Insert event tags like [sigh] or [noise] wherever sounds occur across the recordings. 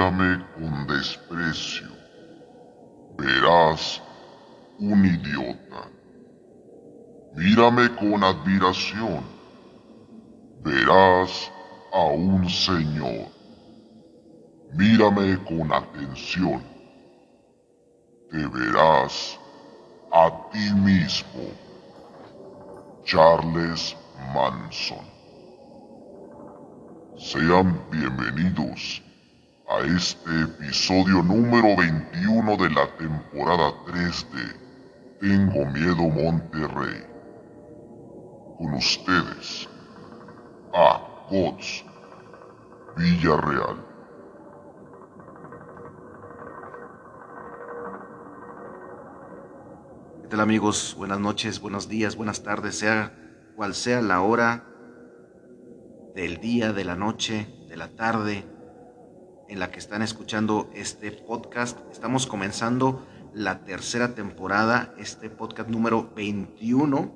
Mírame con desprecio. Verás un idiota. Mírame con admiración. Verás a un señor. Mírame con atención. Te verás a ti mismo. Charles Manson. Sean bienvenidos a este episodio número 21 de la temporada 3 de Tengo Miedo Monterrey. Con ustedes, a Gods Villarreal. ¿Qué tal amigos? Buenas noches, buenos días, buenas tardes, sea cual sea la hora del día, de la noche, de la tarde en la que están escuchando este podcast. Estamos comenzando la tercera temporada, este podcast número 21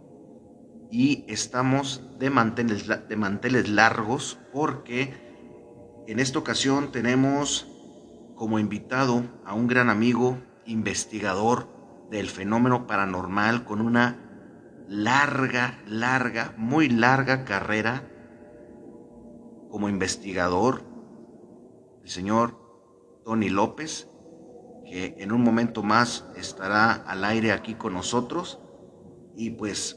y estamos de manteles, largos porque en esta ocasión tenemos como invitado a un gran amigo, investigador del fenómeno paranormal con una larga, larga, muy larga carrera como investigador, el señor Tony López, que en un momento más estará al aire aquí con nosotros. Y pues,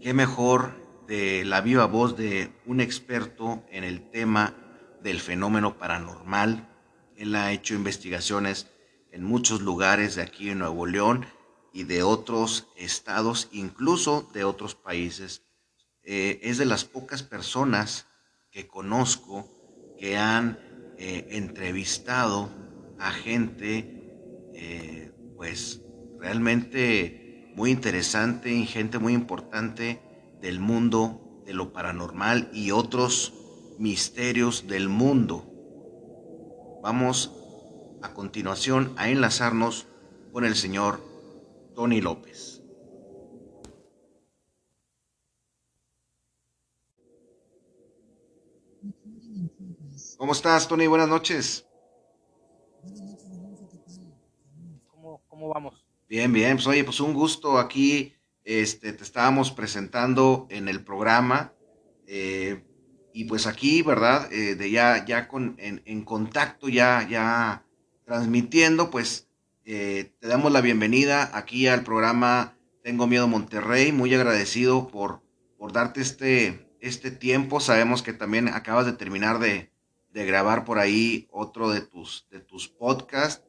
qué mejor de la viva voz de un experto en el tema del fenómeno paranormal. Él ha hecho investigaciones en muchos lugares de aquí en Nuevo León y de otros estados, incluso de otros países. Eh, es de las pocas personas que conozco que han eh, entrevistado a gente, eh, pues realmente muy interesante y gente muy importante del mundo de lo paranormal y otros misterios del mundo. Vamos a continuación a enlazarnos con el señor Tony López. ¿Cómo estás, Tony? Buenas noches. ¿Cómo, cómo vamos? Bien, bien. Pues oye, pues un gusto aquí. Este, te estábamos presentando en el programa. Eh, y pues aquí, ¿verdad? Eh, de ya, ya con, en, contacto, ya, ya transmitiendo, pues eh, te damos la bienvenida aquí al programa Tengo Miedo Monterrey. Muy agradecido por, por darte este, este tiempo. Sabemos que también acabas de terminar de, de grabar por ahí otro de tus, de tus podcasts.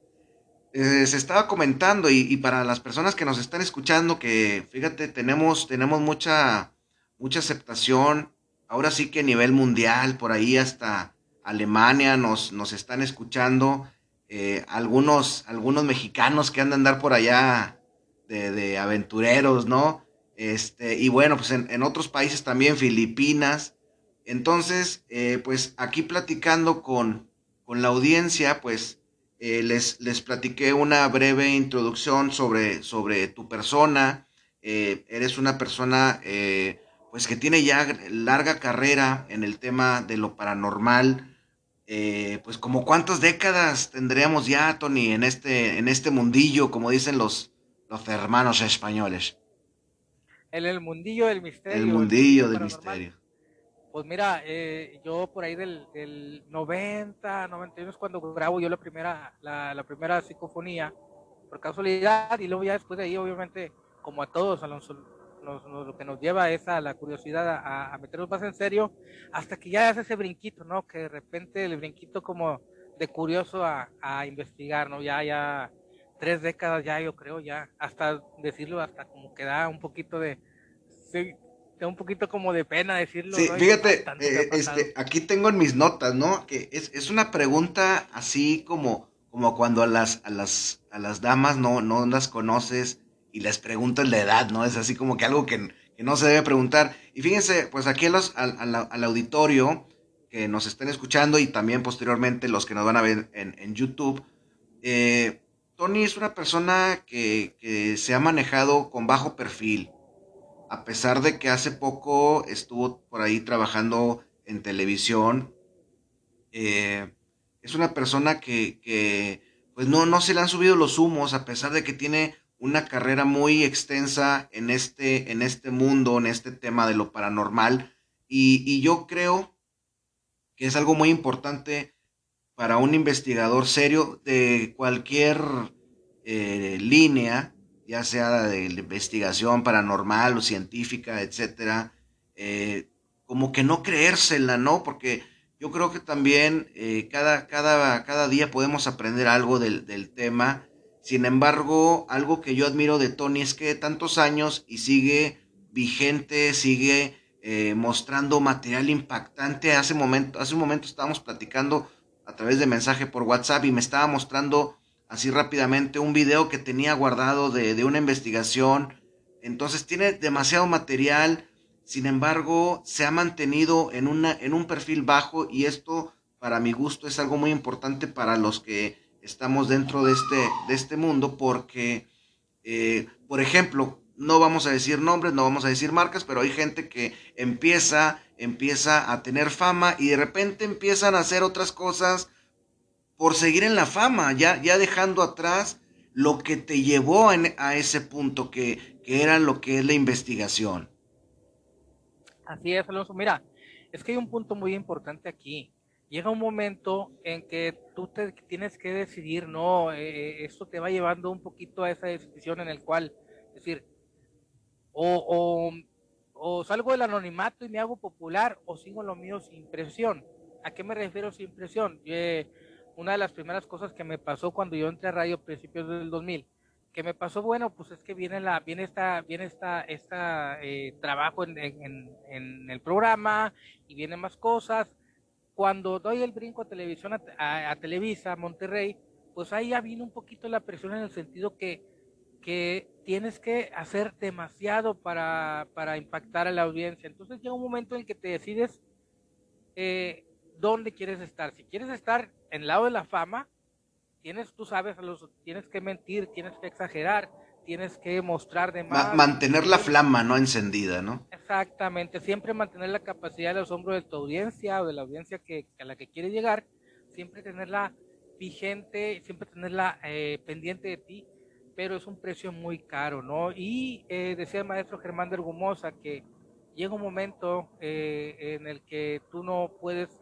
Eh, se estaba comentando y, para las personas que nos están escuchando que fíjate tenemos tenemos mucha mucha aceptación ahora sí que a nivel mundial por ahí hasta Alemania nos, nos están escuchando eh, algunos algunos mexicanos que andan a andar por allá de, aventureros no este y bueno pues en otros países también Filipinas entonces, eh, pues aquí platicando con, con la audiencia, pues eh, les, les platiqué una breve introducción sobre, sobre tu persona. Eh, eres una persona pues que tiene ya larga carrera en el tema de lo paranormal. pues como cuántas décadas tendríamos ya, Tony, en este, en este mundillo, como dicen los, los hermanos españoles. En el mundillo del misterio. El mundillo del misterio. Pues mira, eh, yo por ahí del, del, 90, 91 es cuando grabo yo la primera, la, primera psicofonía, por casualidad, y luego ya después de ahí, obviamente, como a todos, a lo que nos lleva es a la curiosidad a, meternos más en serio, hasta que ya hace ese brinquito, ¿no? Que de repente el brinquito como de curioso a, a investigar, ¿no? Ya, ya, tres décadas ya, yo creo, ya, hasta decirlo, hasta como que da un poquito de, tengo un poquito como de pena decirlo. Sí, fíjate, eh, este, aquí tengo en mis notas, ¿no? Que es, es, una pregunta así como, como cuando a las, a las, a las damas no, no las conoces y les preguntas la edad, ¿no? Es así como que algo que, no se debe preguntar. Y fíjense, pues aquí los, al, al, auditorio que nos estén escuchando y también posteriormente los que nos van a ver en, en YouTube, eh, Tony es una persona que, que se ha manejado con bajo perfil a pesar de que hace poco estuvo por ahí trabajando en televisión, eh, es una persona que, pues no, no se le han subido los humos a pesar de que tiene una carrera muy extensa en este, en este mundo, en este tema de lo paranormal. Y, y yo creo que es algo muy importante para un investigador serio de cualquier eh, línea, ya sea de investigación paranormal o científica, etcétera, eh, como que no creérsela, ¿no? Porque yo creo que también eh, cada, cada, cada día podemos aprender algo del, del, tema. Sin embargo, algo que yo admiro de Tony es que tantos años y sigue vigente, sigue eh, mostrando material impactante. Hace, momento, hace un momento estábamos platicando a través de mensaje por WhatsApp y me estaba mostrando así rápidamente un video que tenía guardado de, de una investigación. Entonces tiene demasiado material, sin embargo se ha mantenido en, una, en un perfil bajo y esto para mi gusto es algo muy importante para los que estamos dentro de este, de este mundo porque, eh, por ejemplo, no vamos a decir nombres, no vamos a decir marcas, pero hay gente que empieza, empieza a tener fama y de repente empiezan a hacer otras cosas por seguir en la fama, ya, ya dejando atrás lo que te llevó a ese punto, que, que era lo que es la investigación. Así es, Alonso. Mira, es que hay un punto muy importante aquí. Llega un momento en que tú te tienes que decidir, no, eh, eh, esto te va llevando un poquito a esa decisión en el cual, es decir, o, o, salgo del anonimato y me hago popular o sigo lo mío sin presión. ¿A qué me refiero sin presión? Eh, una de las primeras cosas que me pasó cuando yo entré a radio a principios del 2000, que me pasó, bueno, pues es que viene la, viene esta, viene esta, esta eh, trabajo en, en, en, el programa y vienen más cosas. Cuando doy el brinco a televisión, a, a Televisa, a Monterrey, pues ahí ya vino un poquito la presión en el sentido que que tienes que hacer demasiado para, para impactar a la audiencia. Entonces llega un momento en que te decides eh, dónde quieres estar. Si quieres estar en el lado de la fama, tienes, tú sabes, los, tienes que mentir, tienes que exagerar, tienes que mostrar de más. mantener la flama, ¿no? Encendida, ¿no? Exactamente, siempre mantener la capacidad de asombro de tu audiencia o de la audiencia que, a la que quieres llegar, siempre tenerla vigente, siempre tenerla eh, pendiente de ti pero es un precio muy caro, ¿no? Y eh, decía el maestro Germán de Argumosa que llega un momento eh, en el que tú no puedes,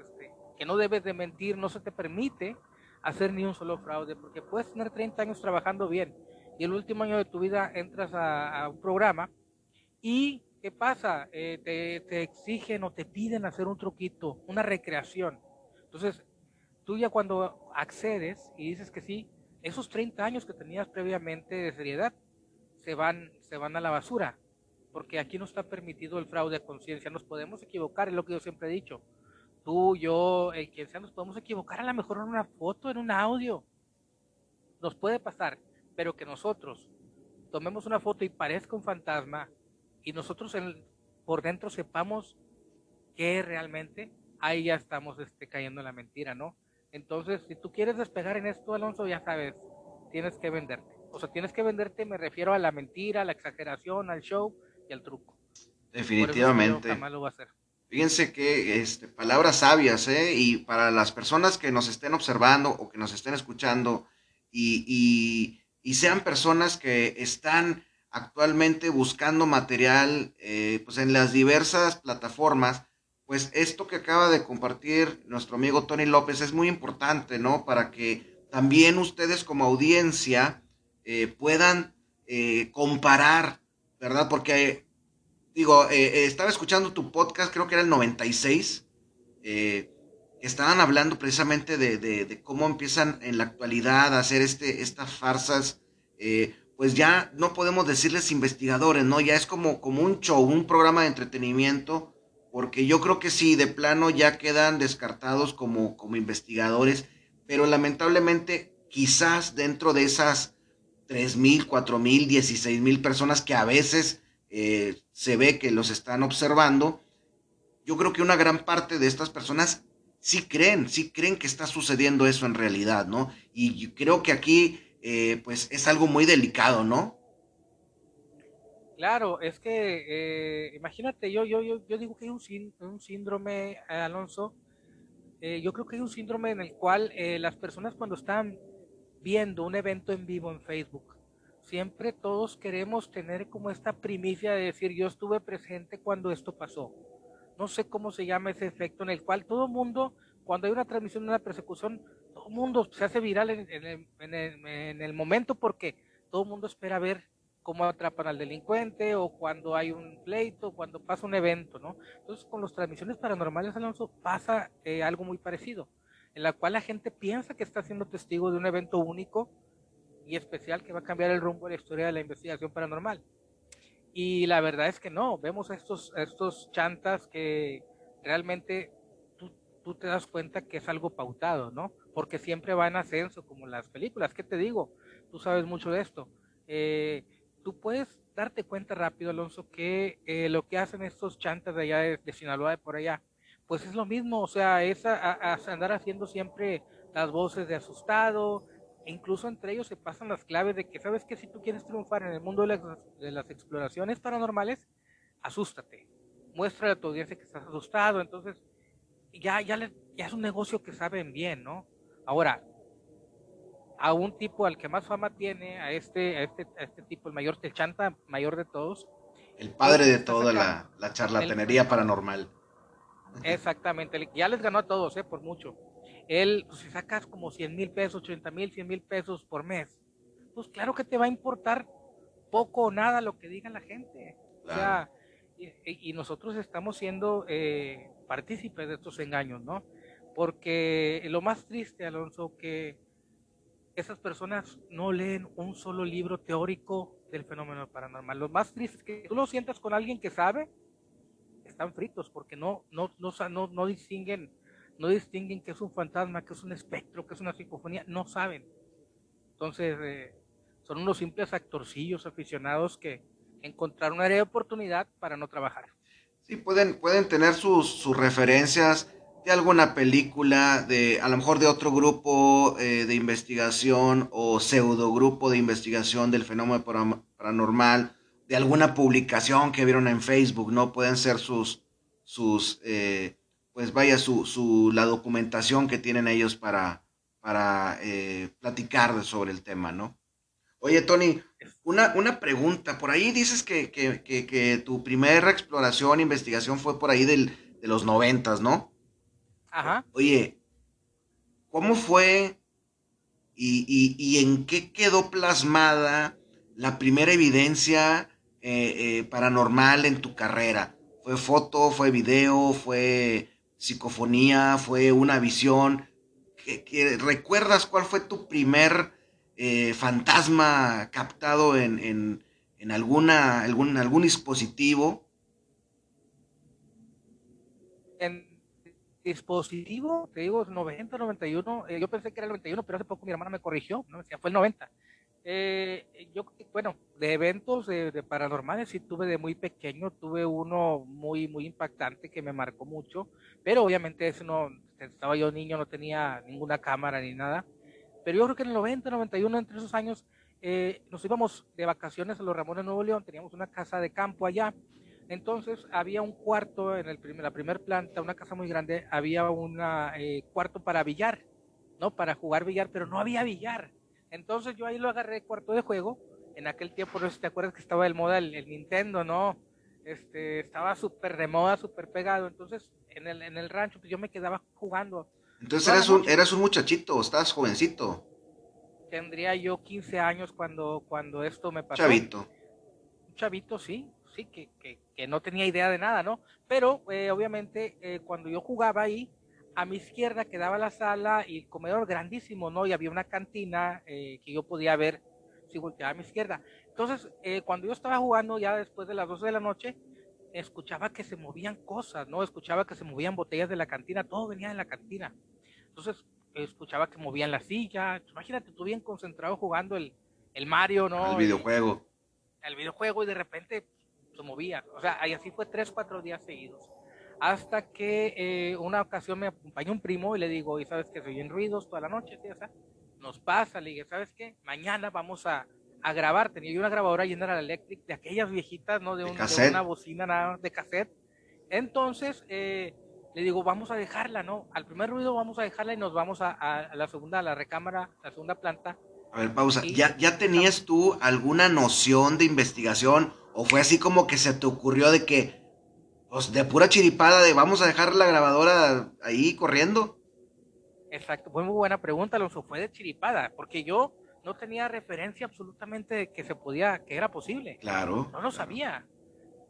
que no debes de mentir, no se te permite hacer ni un solo fraude, porque puedes tener 30 años trabajando bien y el último año de tu vida entras a, un programa y ¿qué pasa? Eh, te, exigen o te piden hacer un truquito, una recreación. Entonces, tú ya cuando accedes y dices que sí, esos 30 años que tenías previamente de seriedad se van, se van a la basura, porque aquí no está permitido el fraude a conciencia, nos podemos equivocar, es lo que yo siempre he dicho. Tú, yo, el quien sea, nos podemos equivocar a lo mejor en una foto, en un audio. Nos puede pasar, pero que nosotros tomemos una foto y parezca un fantasma y nosotros por dentro sepamos qué realmente, ahí ya estamos este, cayendo en la mentira, ¿no? Entonces, si tú quieres despegar en esto, Alonso, ya sabes, tienes que venderte. O sea, tienes que venderte, me refiero a la mentira, a la exageración, al show y al truco. Definitivamente. Lo va a hacer. Fíjense que este, palabras sabias, ¿eh? Y para las personas que nos estén observando o que nos estén escuchando y, y, sean personas que están actualmente buscando material eh, pues en las diversas plataformas, pues esto que acaba de compartir nuestro amigo Tony López es muy importante, ¿no? Para que también ustedes como audiencia eh, puedan eh, comparar, ¿verdad? Porque, digo, eh, estaba escuchando tu podcast, creo que era el 96, estaban hablando precisamente de, cómo empiezan en la actualidad a hacer este, estas farsas, pues ya no podemos decirles investigadores, ¿no? Ya es como, como un show, un programa de entretenimiento porque yo creo que sí, de plano ya quedan descartados como, como investigadores, pero lamentablemente quizás dentro de esas 3.000, 4.000, 16.000 personas que a veces eh, se ve que los están observando, yo creo que una gran parte de estas personas sí creen, sí creen que está sucediendo eso en realidad, ¿no? Y creo que aquí, eh, pues, es algo muy delicado, ¿no? Claro, es que eh, imagínate, yo, yo, yo, digo que hay un, síndrome, Alonso, yo creo que hay un síndrome en el cual las personas cuando están viendo un evento en vivo en Facebook, siempre todos queremos tener como esta primicia de decir yo estuve presente cuando esto pasó. No sé cómo se llama ese efecto en el cual todo el mundo, cuando hay una transmisión de una persecución, todo el mundo se hace viral en, en el momento porque todo el mundo espera ver cómo atrapan al delincuente o cuando hay un pleito, cuando pasa un evento, ¿no? Entonces con las transmisiones paranormales, Alonso, pasa eh, algo muy parecido, en la cual la gente piensa que está siendo testigo de un evento único y especial que va a cambiar el rumbo de la historia de la investigación paranormal. Y la verdad es que no, vemos estos, estos chantas que realmente tú, tú te das cuenta que es algo pautado, ¿no? Porque siempre va en ascenso, como las películas, ¿qué te digo? Tú sabes mucho de esto. Eh, tú puedes darte cuenta rápido, Alonso, que eh, lo que hacen estos chantas de allá de, Sinaloa, de por allá, pues es lo mismo, o sea, es andar haciendo siempre las voces de asustado, e incluso entre ellos se pasan las claves de que, ¿sabes que Si tú quieres triunfar en el mundo de las, exploraciones paranormales, asústate, muestra a tu audiencia que estás asustado, entonces ya, ya, ya es un negocio que saben bien, ¿no? Ahora, a un tipo al que más fama tiene, a este, a este, a este tipo, el mayor, el chanta mayor de todos. El padre de toda la, la, charlatanería paranormal. Exactamente, ya les ganó a todos, ¿eh? por mucho. Él, pues, si sacas como 100 mil pesos, 80 mil, 100 mil pesos por mes, pues claro que te va a importar poco o nada lo que diga la gente. O sea, y, nosotros estamos siendo eh, partícipes de estos engaños, ¿no? Porque lo más triste, Alonso, que esas personas no leen un solo libro teórico del fenómeno paranormal. Lo más triste es que tú lo sientas con alguien que sabe, están fritos porque no, no, no, no, distinguen, no distinguen que es un fantasma, que es un espectro, que es una psicofonía, no saben. Entonces, eh, son unos simples actorcillos aficionados que encontraron una área de oportunidad para no trabajar. Sí, pueden, pueden tener sus, sus referencias de alguna película, de a lo mejor de otro grupo eh, de investigación o pseudo grupo de investigación del fenómeno paranormal, de alguna publicación que vieron en Facebook, ¿no? Pueden ser sus, sus eh, pues vaya, su, su, la documentación que tienen ellos para, para eh, platicar sobre el tema, ¿no? Oye, Tony, una, una pregunta. Por ahí dices que, que, que, que tu primera exploración, investigación fue por ahí del, de los noventas, ¿no? Oye, ¿cómo fue y, en qué quedó plasmada la primera evidencia eh, eh, paranormal en tu carrera? ¿Fue foto, fue video, fue psicofonía, fue una visión? ¿Qué, recuerdas cuál fue tu primer eh, fantasma captado en, en, alguna, algún, algún dispositivo? En, dispositivo, te digo, 90, 91, eh, yo pensé que era el 91, pero hace poco mi hermana me corrigió, no decía, fue el 90. Eh, yo, bueno, de eventos de, paranormales sí tuve de muy pequeño, tuve uno muy, muy impactante que me marcó mucho, pero obviamente ese no, estaba yo niño, no tenía ninguna cámara ni nada, pero yo creo que en el 90, 91, entre esos años, eh, nos íbamos de vacaciones a los Ramones Nuevo León, teníamos una casa de campo allá, entonces había un cuarto en el la primer planta, una casa muy grande, había un eh, cuarto para billar, ¿no? Para jugar billar, pero no había billar. Entonces yo ahí lo agarré cuarto de juego. En aquel tiempo, no sé si te acuerdas que estaba de moda el, Nintendo, ¿no? Este, estaba súper de moda, súper pegado. Entonces en el, en el rancho, pues yo me quedaba jugando. Entonces eras un, eras un muchachito, estabas jovencito. Tendría yo 15 años cuando, cuando esto me pasó. Chavito. Un chavito, sí, sí, que, que, que no tenía idea de nada, ¿no? Pero eh, obviamente eh, cuando yo jugaba ahí, a mi izquierda quedaba la sala y el comedor grandísimo, ¿no? Y había una cantina eh, que yo podía ver si volteaba a mi izquierda. Entonces, cuando yo estaba jugando ya después de las 12 de la noche, escuchaba que se movían cosas, ¿no? Escuchaba que se movían botellas de la cantina, todo venía de la cantina. Entonces, escuchaba que movían la silla. Imagínate, tú bien concentrado jugando el, el Mario, ¿no? El videojuego. El, el videojuego y de repente se movía. O sea, y así fue tres, cuatro días seguidos. Hasta que eh, una ocasión me acompañó un primo y le digo, y sabes que se oyen ruidos toda la noche, ¿sí? o sea, nos pasa, le dije, ¿sabes qué? Mañana vamos a, a grabar. Tenía yo una grabadora General Electric de aquellas viejitas, ¿no? De, un, de una bocina nada de cassette. Entonces, eh, le digo, vamos a dejarla, ¿no? Al primer ruido vamos a dejarla y nos vamos a, la segunda, a la recámara, a la segunda planta. A ver, pausa. ¿Ya, ¿Ya tenías tú alguna noción de investigación o fue así como que se te ocurrió de que, pues de pura chiripada, de vamos a dejar la grabadora ahí corriendo? Exacto, fue muy buena pregunta, Alonso. Fue de chiripada, porque yo no tenía referencia absolutamente de que se podía, que era posible. Claro. No lo sabía.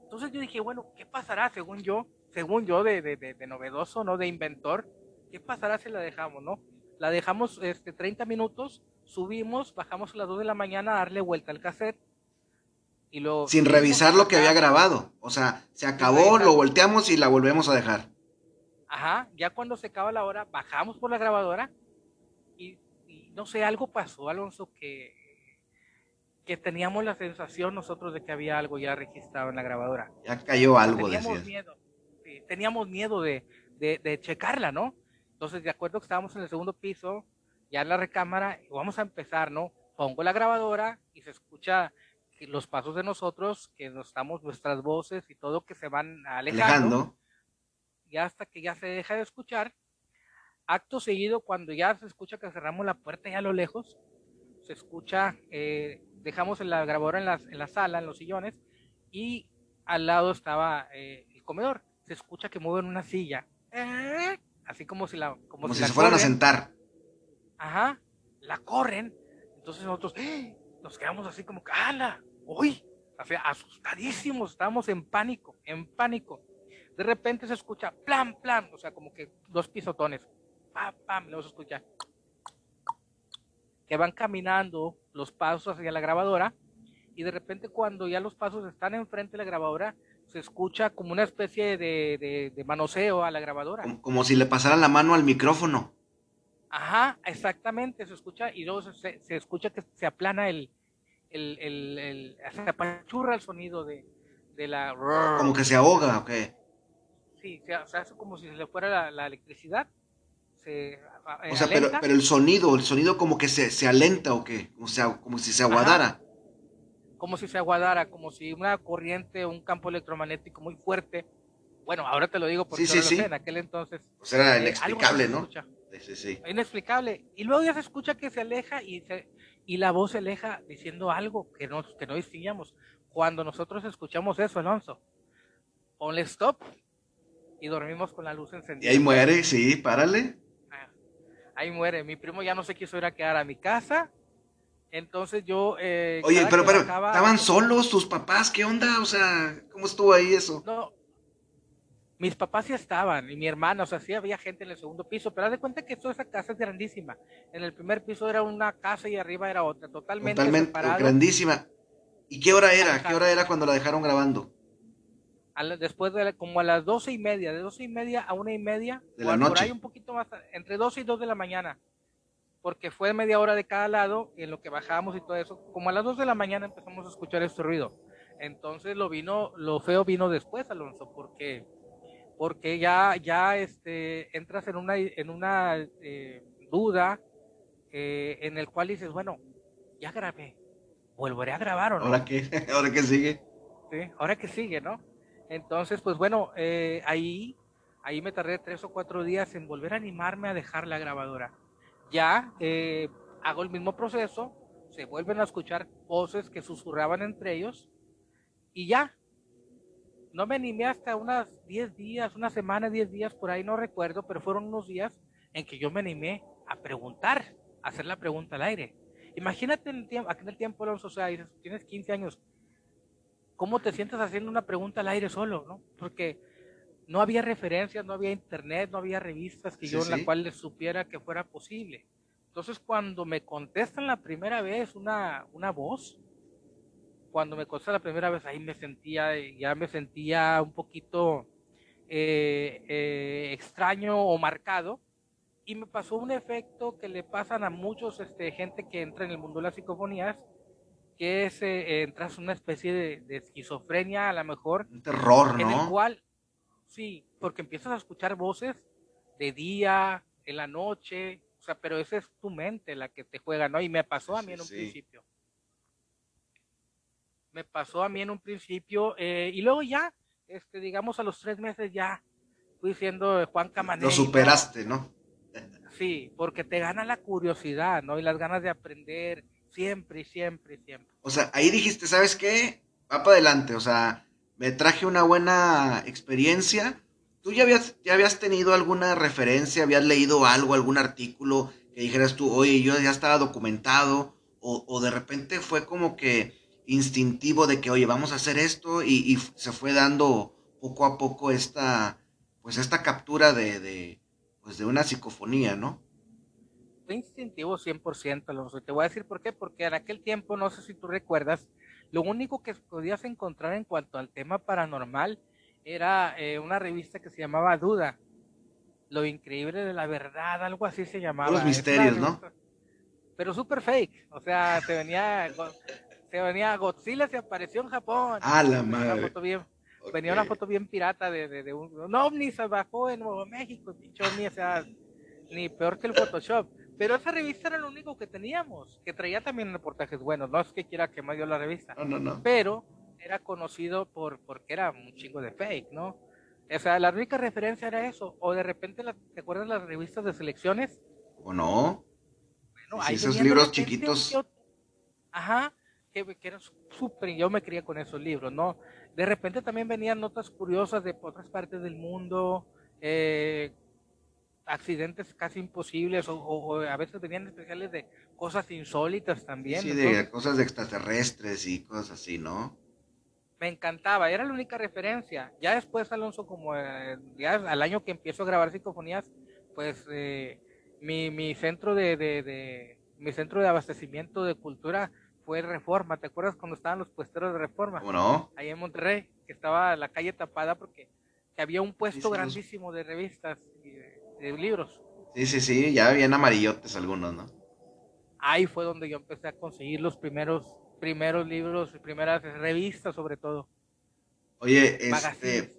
Entonces yo dije, bueno, ¿qué pasará según yo? Según yo, de, de, de, novedoso, ¿no? De inventor. ¿Qué pasará si la dejamos, no? La dejamos este, 30 minutos, subimos, bajamos a las 2 de la mañana a darle vuelta al cassette. Y lo, Sin revisar lo que había grabado. O sea, se acabó, lo volteamos y la volvemos a dejar. Ajá, ya cuando se acaba la hora, bajamos por la grabadora y, y no sé, algo pasó, Alonso, que que teníamos la sensación nosotros de que había algo ya registrado en la grabadora. Ya cayó algo, teníamos miedo, teníamos miedo de, de, checarla, ¿no? Entonces, de acuerdo que estábamos en el segundo piso, ya en la recámara, y vamos a empezar, ¿no? Pongo la grabadora y se escucha los pasos de nosotros, que nos estamos, nuestras voces y todo que se van alejando, alejando. Y hasta que ya se deja de escuchar, acto seguido, cuando ya se escucha que cerramos la puerta ya a lo lejos, se escucha eh, dejamos la grabadora en la, en la sala, en los sillones, y al lado estaba eh, el comedor. Se escucha que mueven una silla. Eh, así como si la. Como, si, se fueran a sentar. Ajá. La corren. Entonces nosotros ¡eh! nos quedamos así como, ¡ala! ¡Uy! asustadísimos, estábamos en pánico, en pánico. De repente se escucha plan, plan, o sea, como que dos pisotones. Pam, pam, luego se escucha que van caminando los pasos hacia la grabadora y de repente cuando ya los pasos están enfrente de la grabadora se escucha como una especie de, de, manoseo a la grabadora. Como, si le pasaran la mano al micrófono. Ajá, exactamente, se escucha y luego se, se escucha que se aplana el, el, el, se apachurra el sonido de, de la... Como que se ahoga, ¿ok? Sí, se, hace como si se le fuera la, la electricidad se o sea, pero, pero, el sonido, el sonido como que se, se alenta o qué, o sea, como si se aguadara. Como si se aguadara, como si una corriente, un campo electromagnético muy fuerte. Bueno, ahora te lo digo porque sí, sí, en aquel entonces. O sea, era eh, inexplicable, ¿no? Sí, sí, Inexplicable. Y luego ya se escucha que se aleja y, se, y la voz se aleja diciendo algo que no, que no distinguíamos. Cuando nosotros escuchamos eso, Alonso, ponle stop y dormimos con la luz encendida. Y ahí muere, sí, párale ahí muere. Mi primo ya no se quiso ir a quedar a mi casa. Entonces yo... Eh, Oye, pero, pero, ¿estaban solos tus papás? ¿Qué onda? O sea, ¿cómo estuvo ahí eso? No, mis papás sí estaban, y mi hermana, o sea, sí había gente en el segundo piso, pero haz de cuenta que toda esa casa es grandísima. En el primer piso era una casa y arriba era otra, totalmente, totalmente grandísima. ¿Y qué hora era? ¿Qué hora era cuando la dejaron grabando? después de como a las doce y media, de doce y media a una y media, de la noche. por ahí un poquito más, entre doce y dos de la mañana, porque fue media hora de cada lado y en lo que bajamos y todo eso, como a las dos de la mañana empezamos a escuchar este ruido. Entonces lo vino, lo feo vino después, Alonso, porque porque ya ya este entras en una en una eh, duda eh, en el cual dices, bueno, ya grabé, volveré a grabar o no. ¿Ahora qué? [laughs] ¿Ahora qué sigue? Sí, ahora qué sigue, ¿no? Entonces, pues bueno, eh, ahí, ahí me tardé tres o cuatro días en volver a animarme a dejar la grabadora. Ya eh, hago el mismo proceso, se vuelven a escuchar voces que susurraban entre ellos y ya. No me animé hasta unas 10 días, una semana, 10 días, por ahí no recuerdo, pero fueron unos días en que yo me animé a preguntar, a hacer la pregunta al aire. Imagínate en el tiempo, aquí en el tiempo, Alonso, o sea, tienes 15 años, ¿cómo te sientes haciendo una pregunta al aire solo? ¿no? Porque no había referencias, no había internet, no había revistas que yo en la cual les supiera que fuera posible. Entonces, cuando me contestan la primera vez una, una voz, cuando me contestan la primera vez, ahí me sentía, ya me sentía un poquito eh, eh, extraño o marcado. Y me pasó un efecto que le pasan a muchos este, gente que entra en el mundo de las psicofonías, que es, eh, entras una especie de, esquizofrenia a lo mejor. Un terror, ¿no? En el cual, sí, porque empiezas a escuchar voces de día, en la noche, o sea, pero esa es tu mente la que te juega, ¿no? Y me pasó a mí en un principio. Me pasó a mí en un principio, eh, y luego ya, este, digamos, a los tres meses ya, fui siendo Juan Camaney. Lo superaste, ¿no? Sí, porque te gana la curiosidad, ¿no? Y las ganas de aprender siempre, siempre, siempre. O sea, ahí dijiste, ¿sabes qué? Va para adelante, o sea, me traje una buena experiencia. ¿Tú ya habías, ya habías tenido alguna referencia, habías leído algo, algún artículo que dijeras tú, oye, yo ya estaba documentado? O, o de repente fue como que instintivo de que, oye, vamos a hacer esto y, y se fue dando poco a poco esta, pues esta captura de, de, pues de una psicofonía, ¿no? Fue instintivo 100%, Alonso. Te voy a decir por qué, porque en aquel tiempo, no sé si tú recuerdas, lo único que podías encontrar en cuanto al tema paranormal era eh, una revista que se llamaba Duda. Lo increíble de la verdad, algo así se llamaba. Los misterios, ¿no? Pero super fake. O sea, te venía, te venía Godzilla, se apareció en Japón. Ah, la madre. Una foto bien, Venía una foto bien pirata de, de, de un, un, ovni se bajó en Nuevo México, pinche ovni, o sea, ni peor que el Photoshop. Pero esa revista era lo único que teníamos, que traía también reportajes buenos. No es que quiera que me dio la revista, no, no, no. pero era conocido por porque era un chingo de fake, ¿no? O sea, la única referencia era eso. O de repente, la, ¿te acuerdas las revistas de selecciones? ¿O no? Bueno, sí, esos libros chiquitos. Yo, ajá, que, que eran súper, yo me crié con esos libros, ¿no? De repente también venían notas curiosas de otras partes del mundo, eh, accidentes casi imposibles o, o, a veces venían especiales de cosas insólitas también. Sí, de cosas de extraterrestres y cosas así, ¿no? Me encantaba, era la única referencia. Ya después, Alonso, como eh, ya al año que empiezo a grabar psicofonías, pues eh, mi, mi centro de, de, de, mi centro de abastecimiento de cultura fue Reforma. ¿Te acuerdas cuando estaban los puesteros de Reforma? ¿Cómo no? Ahí en Monterrey, que estaba la calle tapada porque había un puesto sí, grandísimo de revistas y de, de libros. Sí, sí, sí, ya bien amarillotes algunos, ¿no? Ahí fue donde yo empecé a conseguir los primeros primeros libros, primeras revistas sobre todo. Oye, este...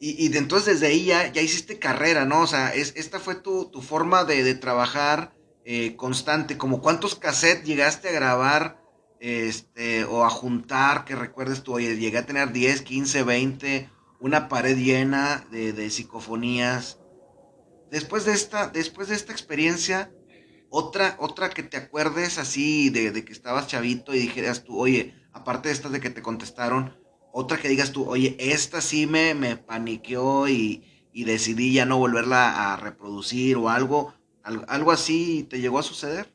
Y, y entonces desde ahí ya, ya, hiciste carrera, ¿no? O sea, es, esta fue tu, tu forma de, de trabajar eh, constante. Como cuántos cassettes llegaste a grabar este, o a juntar, que recuerdes tú, oye, llegué a tener 10, 15, 20, una pared llena de, de psicofonías. Después de esta, después de esta experiencia, otra, otra que te acuerdes así de, de, que estabas chavito y dijeras tú, oye, aparte de estas de que te contestaron, otra que digas tú, oye, esta sí me, me paniqueó y, y decidí ya no volverla a reproducir o algo, algo, así te llegó a suceder.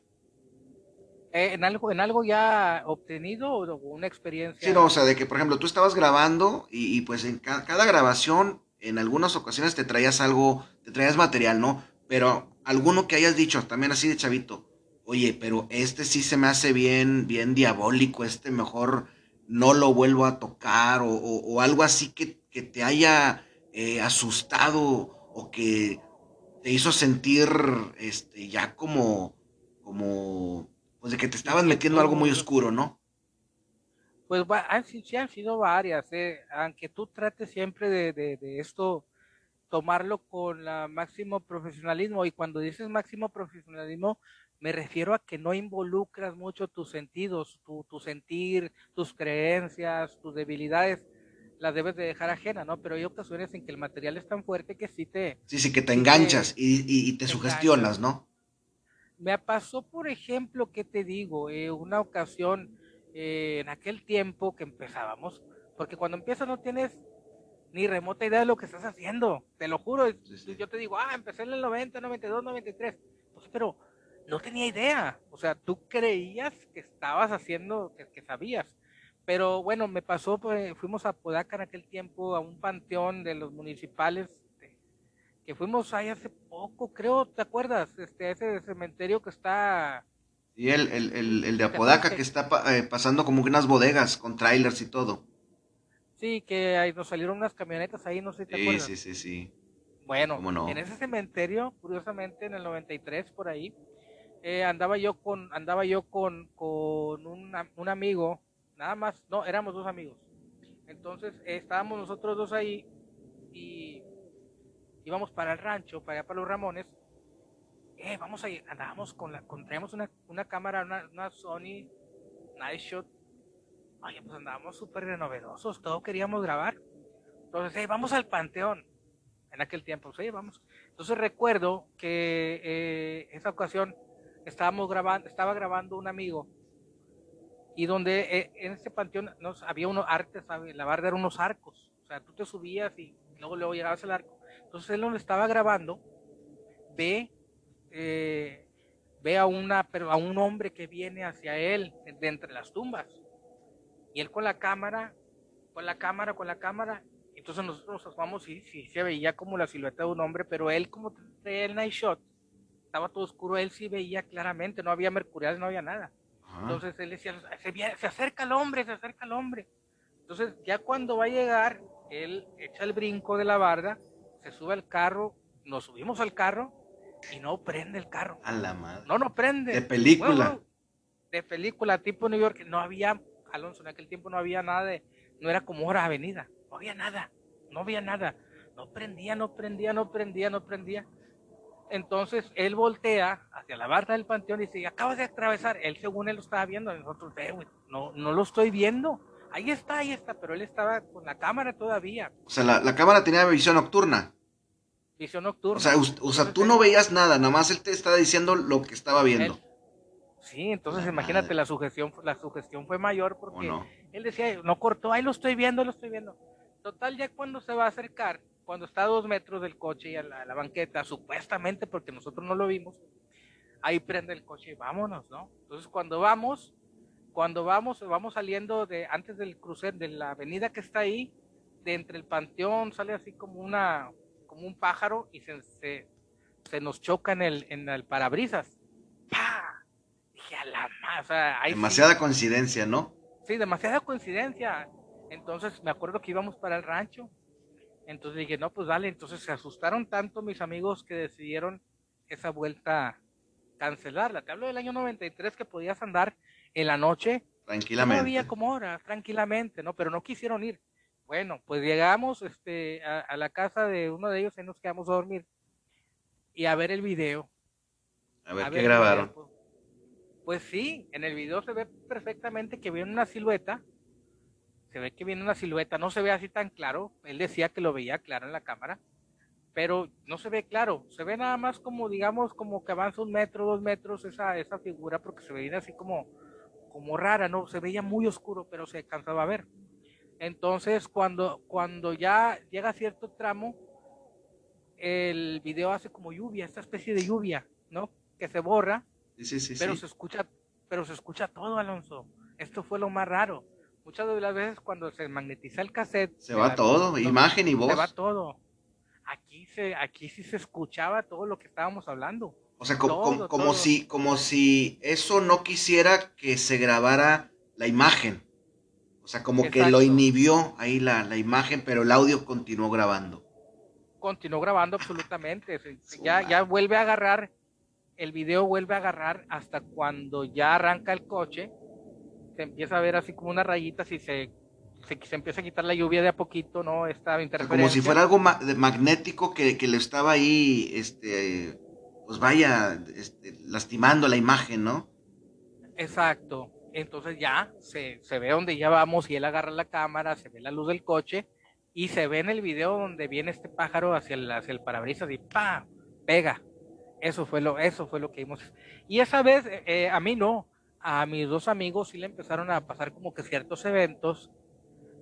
Eh, ¿En algo, ¿En algo ya obtenido o una experiencia? Sí, no, o sea, de que, por ejemplo, tú estabas grabando y, y pues en ca cada grabación, en algunas ocasiones te traías algo, te traías material, ¿no? Pero alguno que hayas dicho, también así de chavito, oye, pero este sí se me hace bien, bien diabólico, este mejor no lo vuelvo a tocar, o, o, o algo así que, que te haya eh, asustado o que te hizo sentir este ya como, como, pues de que te estabas metiendo algo muy oscuro, ¿no? Pues han, sí han sido varias, eh, aunque tú trates siempre de, de, de esto tomarlo con la máximo profesionalismo y cuando dices máximo profesionalismo me refiero a que no involucras mucho tus sentidos, tu, tu sentir, tus creencias, tus debilidades, las debes de dejar ajena, ¿no? Pero hay ocasiones en que el material es tan fuerte que sí te... Sí, sí, que te enganchas te, y, y, te, te sugestionas, ¿no? Me pasó, por ejemplo, ¿qué te digo? Eh, una ocasión eh, en aquel tiempo que empezábamos, porque cuando empiezas no tienes ni remota idea de lo que estás haciendo, te lo juro. Sí, sí. Yo te digo, ah, empecé en el 90, 92, 93. Pues, pero no tenía idea. O sea, tú creías que estabas haciendo, que, que sabías. Pero bueno, me pasó, pues, fuimos a Podaca en aquel tiempo, a un panteón de los municipales, este, que fuimos ahí hace poco, creo, ¿te acuerdas? Este, ese cementerio que está... Sí, el, el, el, el de Apodaca, que está eh, pasando como unas bodegas con trailers y todo. Sí, que ahí nos salieron unas camionetas ahí, no sé si te sí, acuerdas. Sí, sí, sí. Bueno, no? en ese cementerio, curiosamente, en el 93, por ahí, eh, andaba yo con, andaba yo con, con un, un, amigo, nada más, no, éramos dos amigos. Entonces, eh, estábamos nosotros dos ahí y íbamos para el rancho, para allá para los Ramones. Eh, vamos a ir, andábamos con la, con, traíamos una, cámara, una, Sony Night Shot Oye, pues andábamos súper novedosos, todo queríamos grabar. Entonces, hey, vamos al panteón. en aquel tiempo. Sí, vamos. Entonces recuerdo que eh, esa ocasión estábamos grabando, estaba grabando un amigo y donde eh, en este panteón nos, había unos artes, la barda eran unos arcos, o sea, tú te subías y luego, luego llegabas al arco. Entonces él donde estaba grabando, ve, eh, ve a, una, pero a un hombre que viene hacia él de entre las tumbas. Y él con la cámara, con la cámara, con la cámara, entonces nosotros nos asomamos y sí, se veía como la silueta de un hombre, pero él como traía el night shot, estaba todo oscuro, él sí veía claramente, no había mercurial, no había nada. Entonces él decía, se, se acerca el hombre, se acerca el hombre. Entonces ya cuando va a llegar, él echa el brinco de la barda, se sube al carro, nos subimos al carro y no prende el carro. A la madre. No, no prende. De película. de película tipo New York. No había, Alonso, en aquel tiempo no había nada de, no era como hora avenida. No había nada no había nada. No prendía, no prendía, no prendía, no prendía. Entonces él voltea hacia la barra del panteón y dice, acabas de atravesar. Él según él lo estaba viendo, nosotros, eh, no, no lo estoy viendo. Ahí está, ahí está, pero él estaba con la cámara todavía. O sea, la, cámara tenía visión nocturna. Visión nocturna. O sea, tú no veías nada, nada más él te estaba diciendo lo que estaba viendo. sí, entonces imagínate, la sugestión, la sugestión fue mayor porque él decía, no cortó, ahí lo estoy viendo, lo estoy viendo. Total, ya cuando se va a acercar, cuando está a dos metros del coche y a la, banqueta, supuestamente porque nosotros no lo vimos, ahí prende el coche y vámonos, ¿no? Entonces cuando vamos, cuando vamos, vamos saliendo de antes del crucer de la avenida que está ahí, de entre el panteón sale así como una, como un pájaro y se, se, nos choca en el, en el parabrisas. ¡Pah! Dije a la más, demasiada coincidencia, ¿no? Sí, demasiada coincidencia. Entonces me acuerdo que íbamos para el rancho. Entonces dije, no, pues dale. Entonces se asustaron tanto mis amigos que decidieron esa vuelta cancelarla. Te hablo del año 93 que podías andar en la noche. Tranquilamente. No había como horas, tranquilamente, ¿no? Pero no quisieron ir. Bueno, pues llegamos este, a, la casa de uno de ellos y nos quedamos a dormir. Y a ver el video. A ver qué grabaron. Pues, pues, sí, en el video se ve perfectamente que viene una silueta se ve que viene una silueta, no se ve así tan claro, él decía que lo veía claro en la cámara, pero no se ve claro, se ve nada más como, digamos, como que avanza un metro, dos metros esa, esa figura, porque se veía así como, como rara, ¿no? Se veía muy oscuro, pero se alcanzaba a ver. Entonces, cuando, cuando ya llega a cierto tramo, el video hace como lluvia, esta especie de lluvia, ¿no? Que se borra, sí, sí, pero se escucha, pero se escucha todo, Alonso. Esto fue lo más raro muchas de las veces cuando se magnetiza el cassette se va todo, imagen y voz. Se va todo. Aquí se aquí sí se escuchaba todo lo que estábamos hablando. O sea, como, como, si como si eso no quisiera que se grabara la imagen. O sea, como que lo inhibió ahí la, la, imagen, pero el audio continuó grabando. Continuó grabando absolutamente. [laughs] ya, ya vuelve a agarrar, el video vuelve a agarrar hasta cuando ya arranca el coche se empieza a ver así como unas rayitas y se, se, empieza a quitar la lluvia de a poquito, ¿no? Esta interferencia. Como si fuera algo magnético que, le estaba ahí, este, pues vaya, este, lastimando la imagen, ¿no? Exacto. Entonces ya se, se ve donde ya vamos y él agarra la cámara, se ve la luz del coche y se ve en el video donde viene este pájaro hacia el, hacia el parabrisas y ¡pa! pega. Eso fue lo, eso fue lo que vimos. Y esa vez, eh, a mí no, a mis dos amigos sí le empezaron a pasar como que ciertos eventos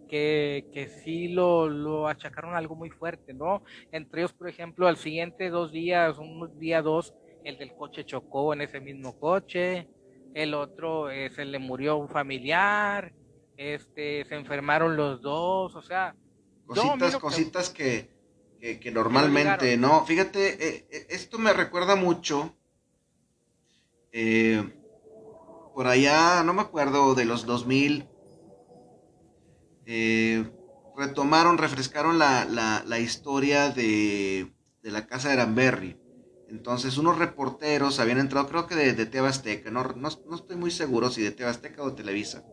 que, que sí lo, lo achacaron algo muy fuerte, ¿no? Entre ellos, por ejemplo, al siguiente dos días, un día dos, el del coche chocó en ese mismo coche, el otro eh, se le murió un familiar, este, se enfermaron los dos, o sea... Cositas, cositas que, que, normalmente, ¿no? Fíjate, eh, eh, esto me recuerda mucho... Eh, por allá, no me acuerdo, de los 2000, eh, retomaron, refrescaron la, la, historia de, de, la casa de Aranberry. Entonces, unos reporteros habían entrado, creo que de, de no, no, estoy muy seguro si de Tebasteca o de Televisa.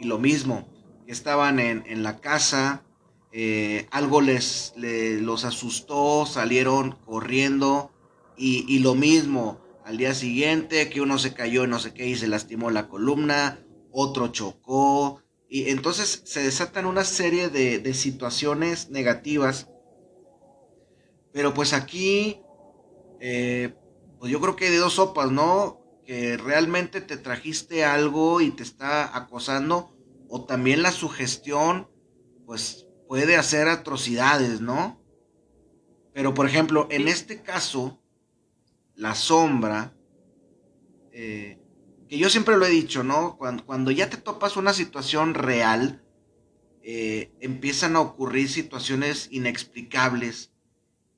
Y lo mismo, estaban en, en la casa, eh, algo les, los asustó, salieron corriendo y, y lo mismo, al día siguiente que uno se cayó no sé qué y se lastimó la columna, otro chocó, y entonces se desatan una serie de, situaciones negativas Pero pues aquí, eh, pues yo creo que de dos sopas, ¿no? Que realmente te trajiste algo y te está acosando, o también la sugestión, pues puede hacer atrocidades, ¿no? Pero por ejemplo, en este caso, la sombra, eh, que yo siempre lo he dicho, ¿no? Cuando, cuando ya te topas una situación real, eh, empiezan a ocurrir situaciones inexplicables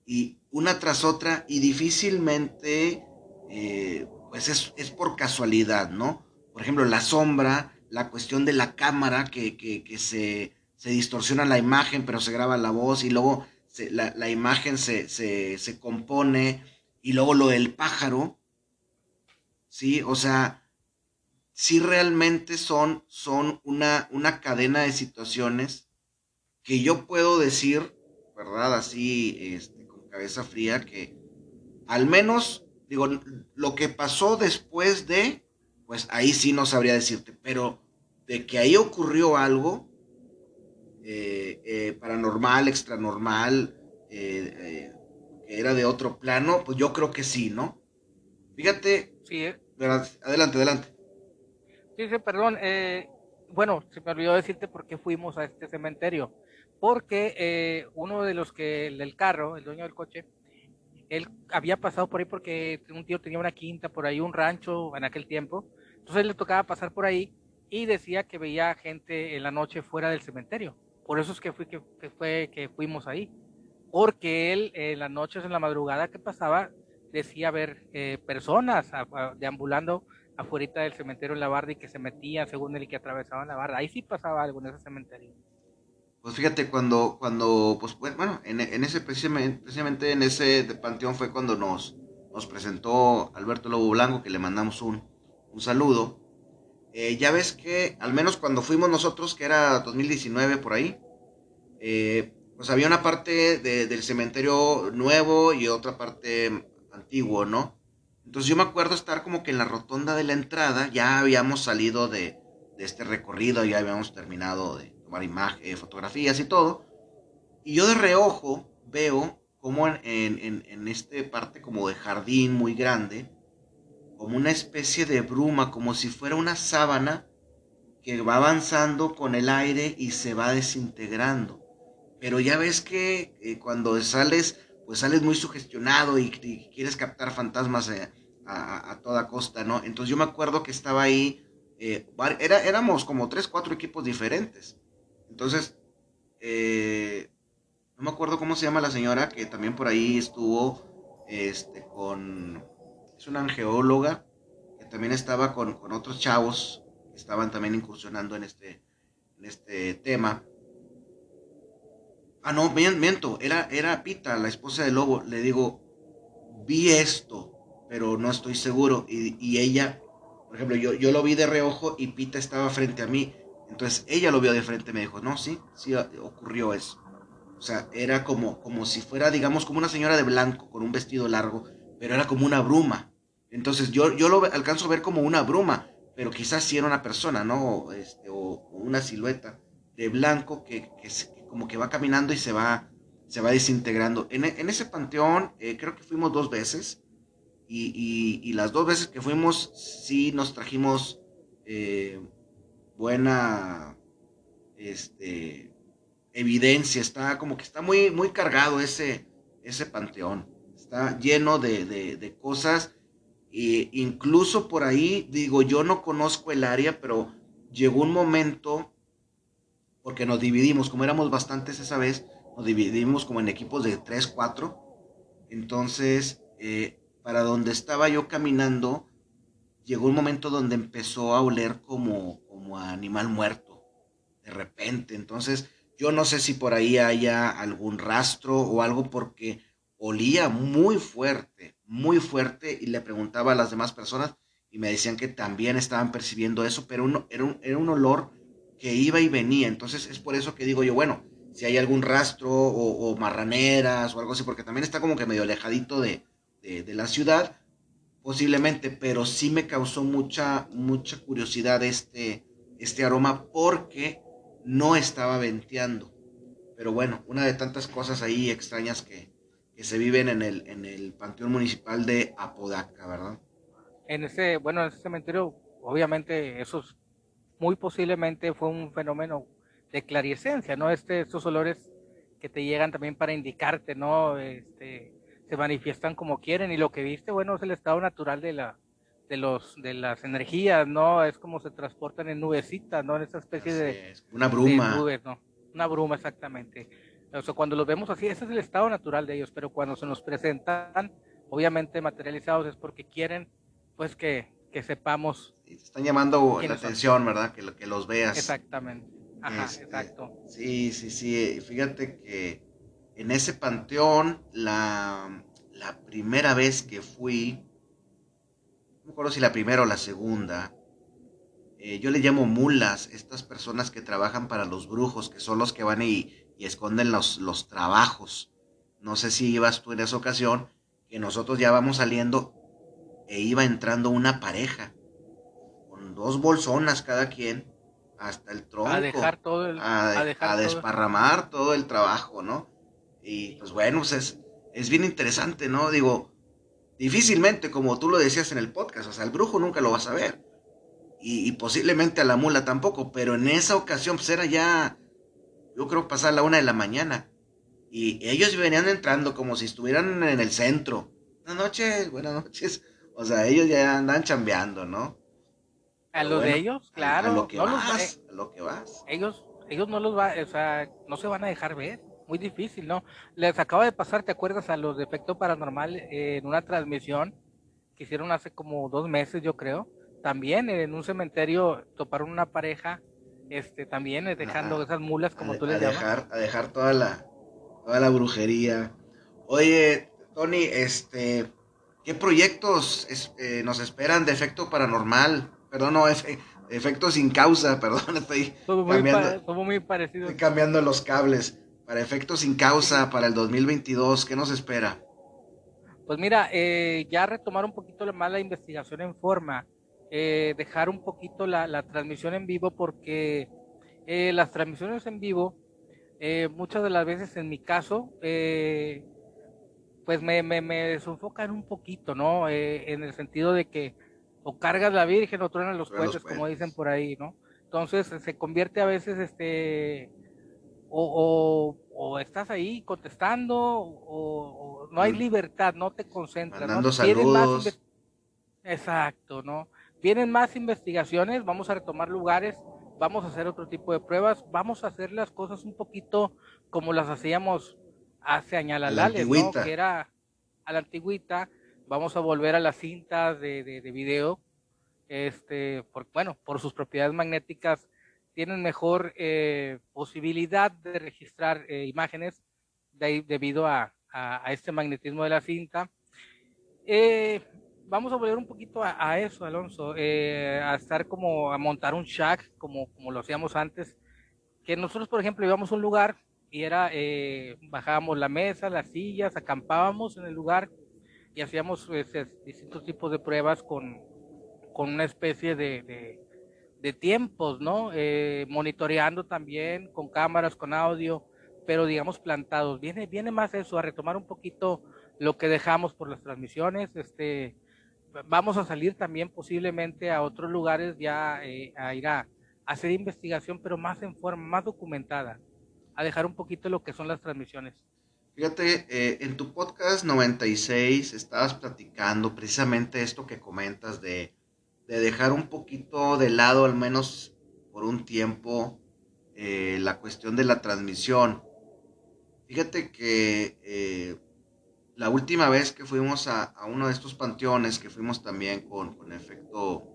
y una tras otra y difícilmente eh, pues es, por casualidad, ¿no? Por ejemplo, la sombra, la cuestión de la cámara que, se, distorsiona la imagen pero se graba la voz y luego la, imagen se, se, compone y luego lo del pájaro, ¿sí? O sea, si realmente son, son una, una cadena de situaciones que yo puedo decir, ¿verdad? Así, este, con cabeza fría, que al menos, digo, lo que pasó después de, pues ahí sí no sabría decirte, pero de que ahí ocurrió algo eh, eh, paranormal, extranormal, eh, que era de otro plano, pues yo creo que sí, ¿no? Fíjate. Sí, adelante, adelante. Sí, sí, perdón. Eh, bueno, se me olvidó decirte por qué fuimos a este cementerio. Porque eh, uno de los que, el del carro, el dueño del coche, él había pasado por ahí porque un tío tenía una quinta por ahí, un rancho en aquel tiempo. Entonces le tocaba pasar por ahí y decía que veía gente en la noche fuera del cementerio. Por eso es que, fui, que, fue que fuimos ahí. Porque él en las noches, en la madrugada que pasaba, decía ver eh, personas deambulando afuera del cementerio en la barda y que se metían, según él, y que atravesaban la barda. Ahí sí pasaba algo en ese cementerio. Pues fíjate, cuando, cuando pues, bueno, en, ese precisamente, precisamente en ese panteón fue cuando nos, nos presentó Alberto Lobo Blanco, que le mandamos un, un saludo. Eh, ya ves que, al menos cuando fuimos nosotros, que era 2019 por ahí, eh, pues había una parte del cementerio nuevo y otra parte antiguo, ¿no? Entonces yo me acuerdo estar como que en la rotonda de la entrada, ya habíamos salido de, este recorrido, ya habíamos terminado de tomar imágenes, fotografías y todo. Y yo de reojo veo como en, en, en este parte como de jardín muy grande, como una especie de bruma, como si fuera una sábana que va avanzando con el aire y se va desintegrando. Pero ya ves que eh, cuando sales pues sales muy sugestionado y, quieres captar fantasmas eh, a, toda costa, ¿no? Entonces yo me acuerdo que estaba ahí, eh, era, éramos como tres, cuatro equipos diferentes. Entonces, eh, no me acuerdo cómo se llama la señora que también por ahí estuvo, este, con, es una angeóloga, que también estaba con, con otros chavos que estaban también incursionando en este, en este tema. Ah, no, miento, era, era Pita, la esposa del lobo. Le digo, vi esto, pero no estoy seguro. Y, ella, por ejemplo, yo, yo lo vi de reojo y Pita estaba frente a mí. Entonces ella lo vio de frente y me dijo, no, sí, sí ocurrió eso. O sea, era como, como si fuera, digamos, como una señora de blanco con un vestido largo, pero era como una bruma. Entonces yo, yo lo alcanzo a ver como una bruma, pero quizás sí era una persona, ¿no? Este, o, una silueta de blanco que, que, como que va caminando y se va, se va desintegrando. En, ese panteón eh, creo que fuimos dos veces y, las dos veces que fuimos sí nos trajimos eh, buena este, evidencia. Está como que está muy, muy cargado ese, ese panteón. Está lleno de, cosas. E incluso por ahí, digo, yo no conozco el área, pero llegó un momento porque nos dividimos, como éramos bastantes esa vez, nos dividimos como en equipos de 3, 4. Entonces, eh, para donde estaba yo caminando, llegó un momento donde empezó a oler como, como animal muerto, de repente. Entonces, yo no sé si por ahí haya algún rastro o algo porque olía muy fuerte, muy fuerte y le preguntaba a las demás personas y me decían que también estaban percibiendo eso, pero era, un, era un olor que iba y venía. Entonces es por eso que digo yo, bueno, si hay algún rastro o, marraneras o algo así, porque también está como que medio alejadito de, la ciudad, posiblemente, pero sí me causó mucha, mucha curiosidad este, este aroma porque no estaba venteando. Pero bueno, una de tantas cosas ahí extrañas que, que se viven en el, en el Panteón Municipal de Apodaca, ¿verdad? En ese, bueno, en ese cementerio, obviamente, eso muy posiblemente fue un fenómeno de clariescencia, ¿no? Este, estos olores que te llegan también para indicarte, ¿no? Este, se manifiestan como quieren y lo que viste, bueno, es el estado natural de la de los de las energías, ¿no? Es como se transportan en nubecitas, ¿no? En esa especie de una bruma. ¿no? Una bruma exactamente. O sea, cuando los vemos así, ese es el estado natural de ellos, pero cuando se nos presentan, obviamente materializados es porque quieren pues que, que sepamos. están llamando la atención, ¿verdad? Que, que los veas. Exactamente. Ajá, este, exacto. Sí, sí, sí. Fíjate que en ese panteón, la, la primera vez que fui, no me acuerdo si la primera o la segunda, eh, yo le llamo mulas, estas personas que trabajan para los brujos, que son los que van y, y esconden los, los trabajos. No sé si ibas tú en esa ocasión, que nosotros ya vamos saliendo e iba entrando una pareja, con dos bolsonas cada quien, hasta el tronco. A dejar todo el, a, desparramar todo. el trabajo, ¿no? Y pues bueno, pues es, es bien interesante, ¿no? Digo, difícilmente, como tú lo decías en el podcast, o sea, el brujo nunca lo vas a ver. Y, posiblemente a la mula tampoco, pero en esa ocasión, pues era ya, yo creo pasar la una de la mañana. Y ellos venían entrando como si estuvieran en el centro. Buenas noches, buenas noches. O sea, ellos ya andan chambeando, ¿no? A lo de ellos, claro. A, lo que vas, a lo que vas. Ellos, ellos no los va, o sea, no se van a dejar ver. Muy difícil, ¿no? Les acaba de pasar, ¿te acuerdas a los de efecto paranormal eh, en una transmisión que hicieron hace como dos meses, yo creo? También en un cementerio toparon una pareja, este, también eh, dejando esas mulas, como tú les llamas. Dejar, a dejar toda la, toda la brujería. Oye, Tony, este, ¿qué proyectos eh, nos esperan de efecto paranormal? Perdón, no, efecto sin causa, [laughs] perdón, estoy cambiando. muy parecidos. Estoy cambiando los cables. Para efectos sin causa, para el 2022, ¿qué nos espera? Pues mira, eh, ya retomar un poquito más la investigación en forma, eh, dejar un poquito la, transmisión en vivo, porque eh, las transmisiones en vivo, muchas de las veces en mi caso, pues me, me, me desenfocan un poquito, ¿no? en el sentido de que o cargas la Virgen o truenan los cohetes, como dicen por ahí, ¿no? Entonces se convierte a veces, este, o, o, estás ahí contestando, o, no hay mm. libertad, no te concentras. ¿no? saludos. Exacto, ¿no? Vienen más investigaciones, vamos a retomar lugares, vamos a hacer otro tipo de pruebas, vamos a hacer las cosas un poquito como las hacíamos hace años, ¿no? Que era a la antigüita, vamos a volver a las cintas de, de, video, este, por, bueno, por sus propiedades magnéticas, tienen mejor eh, posibilidad de registrar eh, imágenes debido a, este magnetismo de la cinta. Eh, vamos a volver un poquito a, eso, Alonso, a estar como a montar un shack como, como lo hacíamos antes, que nosotros, por ejemplo, íbamos a un lugar y era, bajábamos la mesa, las sillas, acampábamos en el lugar y hacíamos pues, distintos tipos de pruebas con, con una especie de, de, tiempos, ¿no? Eh, monitoreando también con cámaras, con audio, pero digamos plantados. Viene, viene más eso, a retomar un poquito lo que dejamos por las transmisiones. Este, vamos a salir también posiblemente a otros lugares ya eh, a ir a, hacer investigación, pero más en forma, más documentada, a dejar un poquito lo que son las transmisiones. Fíjate, eh, en tu podcast 96 estabas platicando precisamente esto que comentas de, dejar un poquito de lado, al menos por un tiempo, eh, la cuestión de la transmisión. Fíjate que eh, la última vez que fuimos a, uno de estos panteones, que fuimos también con, con efecto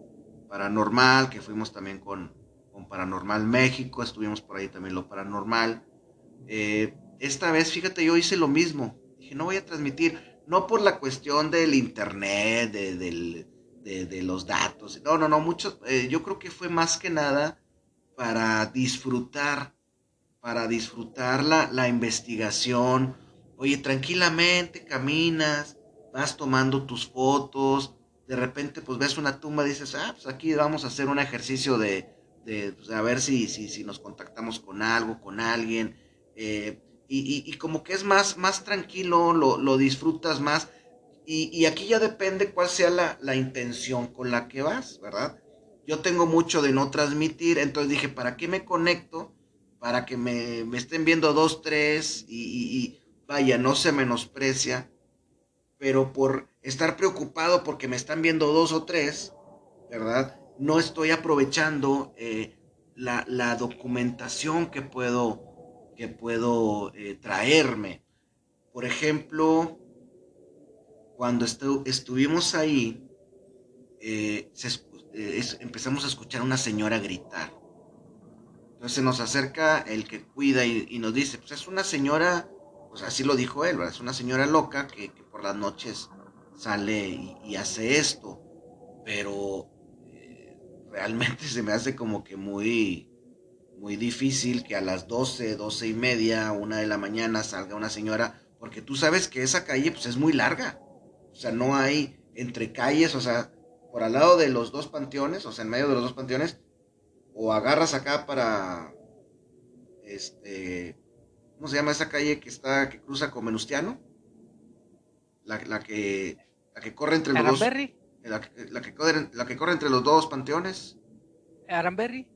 paranormal, que fuimos también con, con Paranormal México, estuvimos por ahí también lo paranormal. Eh, esta vez, fíjate, yo hice lo mismo. Dije, no voy a transmitir, no por la cuestión del internet, de, los datos. No, no, no, mucho. Eh, yo creo que fue más que nada para disfrutar, para disfrutar la, la investigación. Oye, tranquilamente caminas, vas tomando tus fotos, de repente pues ves una tumba y dices, ah, pues aquí vamos a hacer un ejercicio de, de pues, a ver si, si, si nos contactamos con algo, con alguien. Eh, y, como que es más, más tranquilo, lo, disfrutas más. Y, aquí ya depende cuál sea la, intención con la que vas, ¿verdad? Yo tengo mucho de no transmitir, entonces dije, ¿para qué me conecto? Para que me, estén viendo dos, tres y, vaya, no se menosprecia, pero por estar preocupado porque me están viendo dos o tres, ¿verdad? No estoy aprovechando eh, la, documentación que puedo que puedo eh, traerme. Por ejemplo, cuando estuvimos ahí, eh, eh, empezamos a escuchar a una señora gritar. Entonces se nos acerca el que cuida y, nos dice, pues es una señora, pues así lo dijo él, es una señora loca que, por las noches sale y, hace esto, pero realmente [laughs] se me hace como que muy, muy difícil que a las 12, 12 y media, una de la mañana salga una señora, porque tú sabes que esa calle pues es muy larga. O sea, no hay entre calles, o sea, por al lado de los dos panteones, o sea, en medio de los dos panteones, o agarras acá para, este, ¿cómo se llama esa calle que está, que cruza con Menustiano? La, la que, la que corre entre los dos. La, la, que corre, la que corre entre los dos panteones. Aramberry.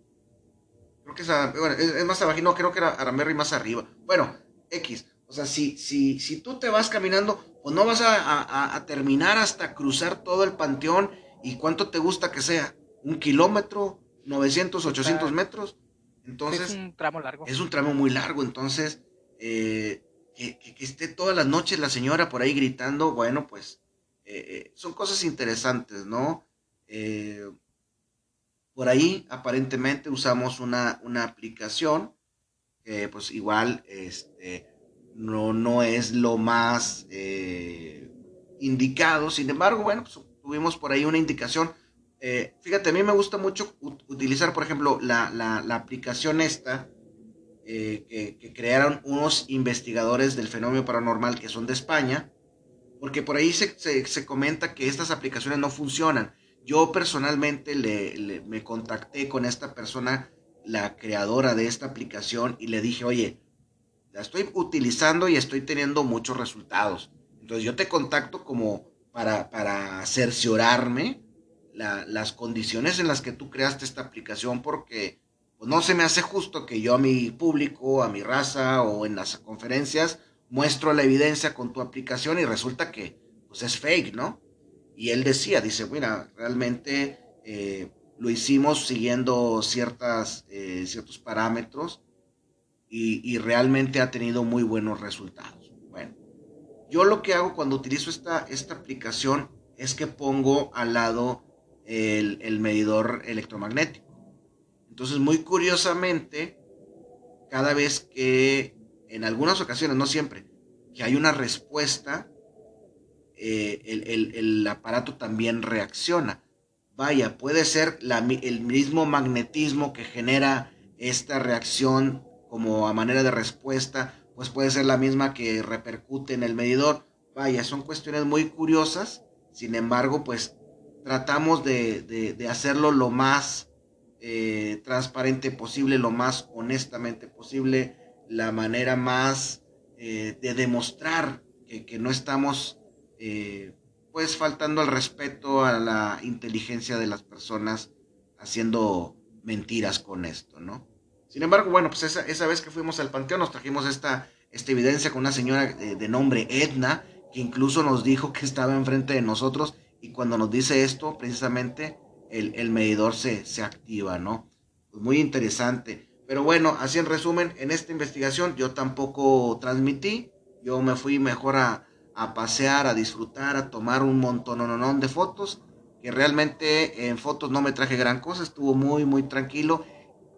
Creo que es, es, más abajo, no, creo que era Aramerri más arriba. Bueno, X. O sea, si, si, si tú te vas caminando, pues no vas a, terminar hasta cruzar todo el panteón. ¿Y cuánto te gusta que sea? ¿Un kilómetro? ¿900, 800 metros? Entonces. Es un tramo largo. Es un tramo muy largo. Entonces, eh, que, esté todas las noches la señora por ahí gritando, bueno, pues eh, eh, son cosas interesantes, ¿no? Eh, por ahí aparentemente usamos una, aplicación que pues igual este, no, no es lo más eh, indicado. Sin embargo, bueno, pues, tuvimos por ahí una indicación. Eh, fíjate, a mí me gusta mucho utilizar, por ejemplo, la, aplicación esta eh, que, crearon unos investigadores del fenómeno paranormal que son de España, porque por ahí se, se comenta que estas aplicaciones no funcionan yo personalmente le, me contacté con esta persona, la creadora de esta aplicación, y le dije, oye, la estoy utilizando y estoy teniendo muchos resultados. Entonces yo te contacto como para, para cerciorarme las condiciones en las que tú creaste esta aplicación porque pues, no se me hace justo que yo a mi público, a mi raza o en las conferencias muestro la evidencia con tu aplicación y resulta que pues es fake, ¿no? Y él decía, dice, mira, realmente eh, lo hicimos siguiendo ciertas, eh, ciertos parámetros y, realmente ha tenido muy buenos resultados. Bueno, yo lo que hago cuando utilizo esta, esta aplicación es que pongo al lado el, el medidor electromagnético. Entonces, muy curiosamente, cada vez que, en algunas ocasiones, no siempre, que hay una respuesta, eh, el, aparato también reacciona. Vaya, puede ser el mismo magnetismo que genera esta reacción como a manera de respuesta, pues puede ser la misma que repercute en el medidor. Vaya, son cuestiones muy curiosas, sin embargo, pues tratamos de, hacerlo lo más eh, transparente posible, lo más honestamente posible, la manera más eh, de demostrar que, que no estamos eh, pues faltando al respeto a la inteligencia de las personas, haciendo mentiras con esto, ¿no? Sin embargo, bueno, pues esa, vez que fuimos al panteón nos trajimos esta, esta evidencia con una señora de, nombre Edna, que incluso nos dijo que estaba enfrente de nosotros y cuando nos dice esto, precisamente el, medidor se, se activa, ¿no? Pues muy interesante. Pero bueno, así en resumen, en esta investigación yo tampoco transmití, yo me fui mejor a, a pasear, a disfrutar, a tomar un montón de fotos, que realmente en fotos no me traje gran cosa, estuvo muy, muy tranquilo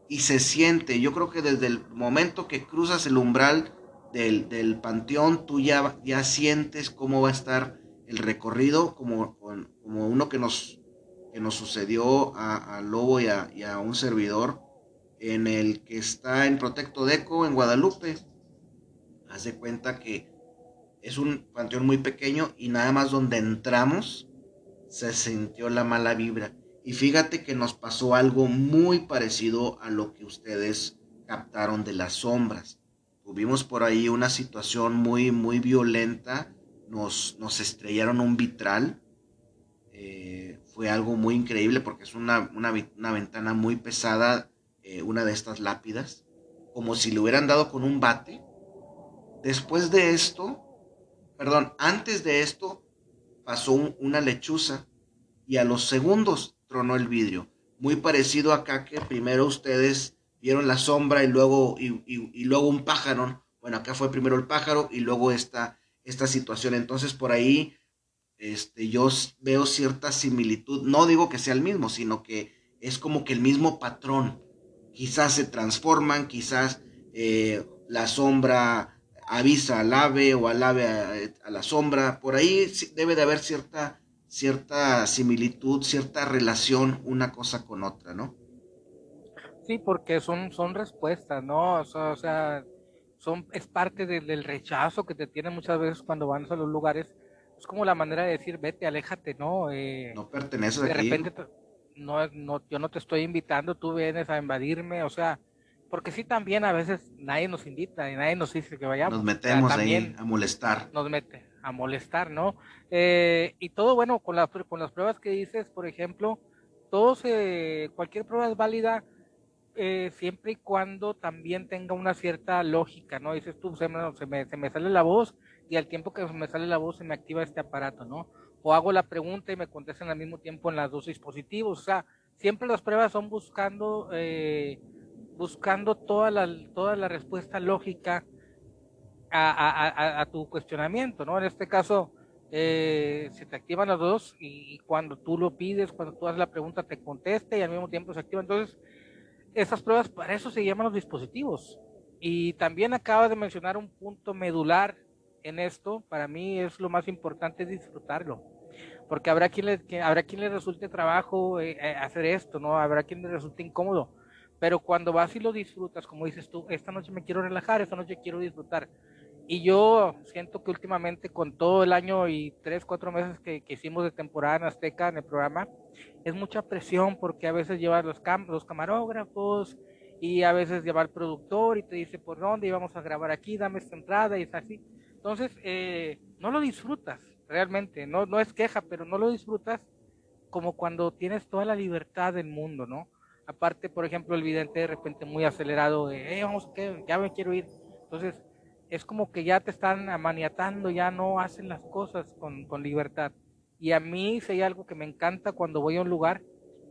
y se siente, yo creo que desde el momento que cruzas el umbral del, del panteón, tú ya, ya sientes cómo va a estar el recorrido, como, como uno que nos, que nos sucedió a, Lobo y a, y a, un servidor, en el que está en Protecto Deco, en Guadalupe. Haz de cuenta que es un panteón muy pequeño y nada más donde entramos se sintió la mala vibra. Y fíjate que nos pasó algo muy parecido a lo que ustedes captaron de las sombras. tuvimos por ahí una situación muy, muy violenta, nos, nos estrellaron un vitral, eh, fue algo muy increíble porque es una, una, ventana muy pesada, eh, una de estas lápidas, como si le hubieran dado con un bate. Después de esto, perdón, antes de esto pasó una lechuza y a los segundos tronó el vidrio. Muy parecido acá que primero ustedes vieron la sombra y luego, y, luego un pájaro. Bueno, acá fue primero el pájaro y luego esta, esta situación. Entonces por ahí este, yo veo cierta similitud. No digo que sea el mismo, sino que es como que el mismo patrón. Quizás se transforman, quizás eh, la sombra avisa al ave o al ave a, la sombra. Por ahí debe de haber cierta, cierta similitud, cierta relación una cosa con otra, ¿no? Sí, porque son, son respuestas, ¿no? O sea, son, es parte del rechazo que te tienen muchas veces cuando van a los lugares. Es como la manera de decir, vete, aléjate, ¿no? Eh, no perteneces de repente, no, no, yo no te estoy invitando, tú vienes a invadirme, o sea, porque sí también a veces nadie nos invita y nadie nos dice que vayamos. Nos metemos ahí a molestar. Nos mete a molestar, ¿no? Eh, y todo, bueno, con, la, con las pruebas que dices, por ejemplo, todos, eh, cualquier prueba es válida eh, siempre y cuando también tenga una cierta lógica, ¿no? Dices tú, se me, se, me, se me sale la voz y al tiempo que me sale la voz se me activa este aparato, ¿no? O hago la pregunta y me contestan al mismo tiempo en las dos dispositivos. O sea, siempre las pruebas son buscando, eh, buscando toda la, toda la respuesta lógica a, a, a, tu cuestionamiento, ¿no? En este caso, eh, se te activan las dos y, y, cuando tú lo pides, cuando tú haces la pregunta, te contesta y al mismo tiempo se activa. Entonces, esas pruebas, para eso se llaman los dispositivos. Y también acaba de mencionar un punto medular en esto, para mí es lo más importante disfrutarlo. Porque habrá quien le, habrá quien le resulte trabajo eh, eh, hacer esto, ¿no? Habrá quien le resulte incómodo. Pero cuando vas y lo disfrutas, como dices tú, esta noche me quiero relajar, esta noche quiero disfrutar. Y yo siento que últimamente con todo el año y tres, cuatro meses que, que hicimos de temporada en Azteca en el programa, es mucha presión porque a veces llevas los, cam los camarógrafos y a veces lleva el productor y te dice por dónde íbamos a grabar aquí, dame esta entrada y es así. Entonces, eh, no lo disfrutas realmente, no, no es queja, pero no lo disfrutas como cuando tienes toda la libertad del mundo, ¿no? Aparte, por ejemplo, el vidente de repente muy acelerado de, eh, vamos, que ya me quiero ir. Entonces, es como que ya te están amaniatando, ya no hacen las cosas con, con libertad. Y a mí, si hay algo que me encanta cuando voy a un lugar,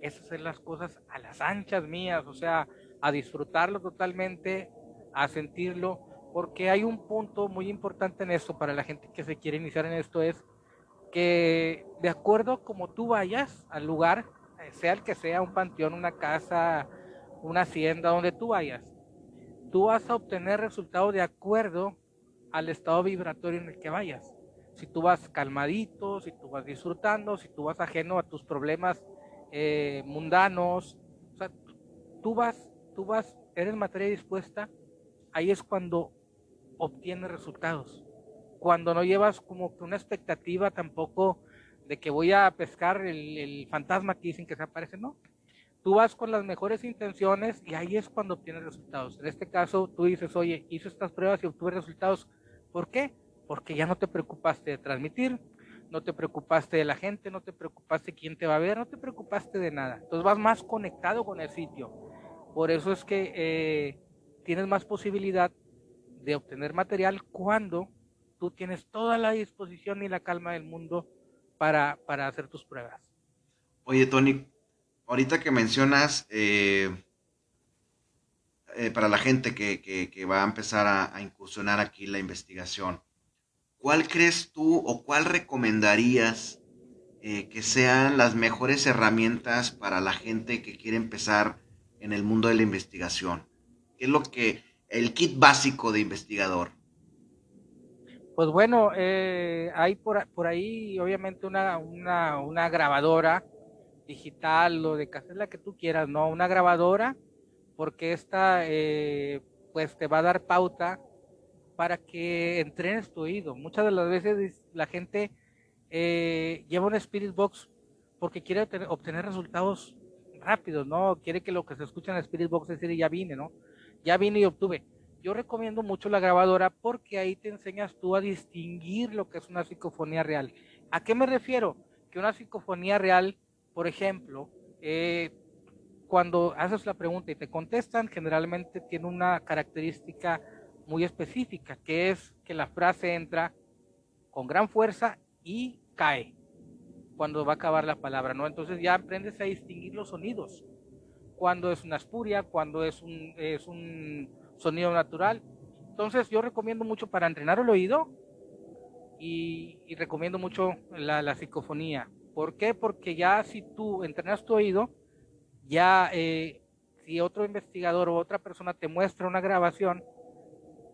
es hacer las cosas a las anchas mías, o sea, a disfrutarlo totalmente, a sentirlo, porque hay un punto muy importante en esto para la gente que se quiere iniciar en esto, es que de acuerdo a como tú vayas al lugar, sea el que sea, un panteón, una casa, una hacienda, donde tú vayas, tú vas a obtener resultados de acuerdo al estado vibratorio en el que vayas si tú vas calmadito, si tú vas disfrutando, si tú vas ajeno a tus problemas eh, mundanos, o sea, tú vas, tú vas, eres materia dispuesta, ahí es cuando obtienes resultados. Cuando no llevas como que una expectativa tampoco de que voy a pescar el, fantasma que dicen que se aparece, no. Tú vas con las mejores intenciones y ahí es cuando obtienes resultados. En este caso, tú dices, oye, hice estas pruebas y obtuve resultados. ¿Por qué? porque ya no te preocupaste de transmitir, no te preocupaste de la gente, no te preocupaste quién te va a ver, no te preocupaste de nada. Entonces vas más conectado con el sitio. Por eso es que eh, tienes más posibilidad de obtener material cuando tú tienes toda la disposición y la calma del mundo para, para hacer tus pruebas. Oye, Tony, ahorita que mencionas eh, eh, para la gente que, que, va a empezar a, incursionar aquí la investigación, ¿cuál crees tú o cuál recomendarías eh, que sean las mejores herramientas para la gente que quiere empezar en el mundo de la investigación? ¿Qué es lo que, el kit básico de investigador? Pues bueno, eh, hay por, por, ahí obviamente una, una, una, grabadora digital o de cassette, la que tú quieras, ¿no? Una grabadora, porque esta eh, pues te va a dar pauta para que entrenes tu oído. Muchas de las veces la gente eh, lleva un Spirit Box porque quiere obtener resultados rápidos, ¿no? Quiere que lo que se escucha en el Spirit Box es decir, ya vine, ¿no? Ya vine y obtuve. Yo recomiendo mucho la grabadora porque ahí te enseñas tú a distinguir lo que es una psicofonía real. ¿A qué me refiero? Que una psicofonía real, por ejemplo, eh, cuando haces la pregunta y te contestan, generalmente tiene una característica muy específica, que es que la frase entra con gran fuerza y cae cuando va a acabar la palabra, ¿no? Entonces ya aprendes a distinguir los sonidos, cuando es una espuria, cuando es un, es un sonido natural. Entonces yo recomiendo mucho para entrenar el oído y, recomiendo mucho la, psicofonía. ¿Por qué? Porque ya si tú entrenas tu oído, ya eh, si otro investigador o otra persona te muestra una grabación,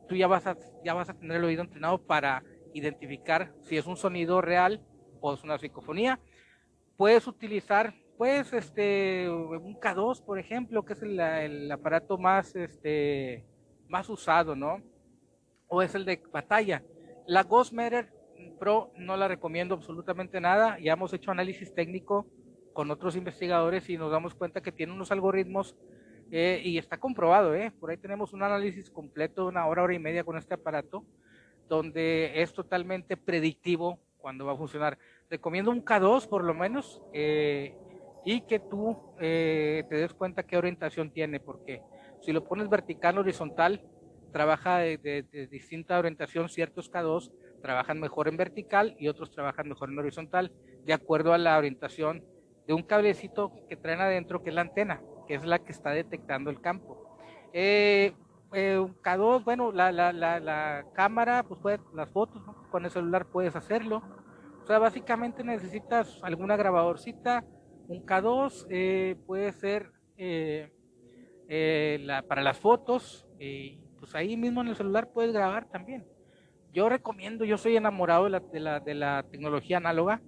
tú ya vas a, ya vas a tener el oído entrenado para identificar si es un sonido real o es una psicofonía. Puedes utilizar, pues, este, un K2, por ejemplo, que es el, el aparato más, este, más usado, ¿no? O es el de batalla. La Ghost Pro no la recomiendo absolutamente nada. Ya hemos hecho análisis técnico con otros investigadores y nos damos cuenta que tiene unos algoritmos eh, y está comprobado, ¿eh? Por ahí tenemos un análisis completo, una hora, hora y media con este aparato, donde es totalmente predictivo cuando va a funcionar. Recomiendo un K2 por lo menos eh, y que tú eh, te des cuenta qué orientación tiene, porque si lo pones vertical, horizontal, trabaja de, distinta orientación, ciertos K2 trabajan mejor en vertical y otros trabajan mejor en horizontal, de acuerdo a la orientación de un cablecito que traen adentro, que es la antena, que es la que está detectando el campo. Eh, eh, K2, bueno, la, la, la, cámara, pues puede, las fotos, con el celular puedes hacerlo. O sea, básicamente necesitas alguna grabadorcita, un K2, eh, puede ser la, para las fotos, pues ahí mismo en el celular puedes grabar también. Yo recomiendo, yo soy enamorado de la, de la, de la tecnología análoga,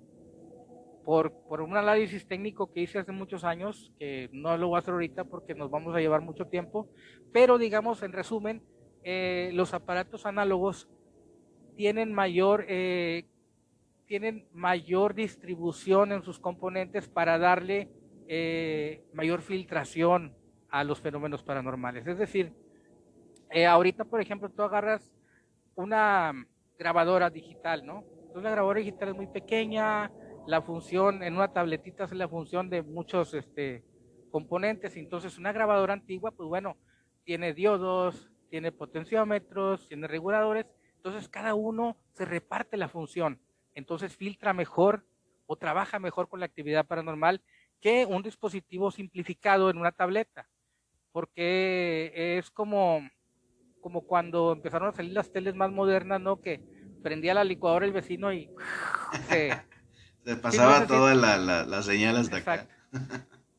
por, por, un análisis técnico que hice hace muchos años, que no lo voy a hacer ahorita porque nos vamos a llevar mucho tiempo, pero digamos, en resumen, eh, los aparatos análogos tienen mayor, eh, tienen mayor distribución en sus componentes para darle eh, mayor filtración a los fenómenos paranormales. Es decir, ahorita, por ejemplo, tú agarras una grabadora digital, ¿no? Entonces la grabadora digital es muy pequeña, la función, en una tabletita es la función de muchos este, componentes, entonces una grabadora antigua, pues bueno, tiene diodos, tiene potenciómetros, tiene reguladores, entonces cada uno se reparte la función, entonces filtra mejor o trabaja mejor con la actividad paranormal que un dispositivo simplificado en una tableta, porque es como, como cuando empezaron a salir las teles más modernas, ¿no? Que prendía la licuadora el vecino y [laughs] se, se pasaba todas las señales de acá.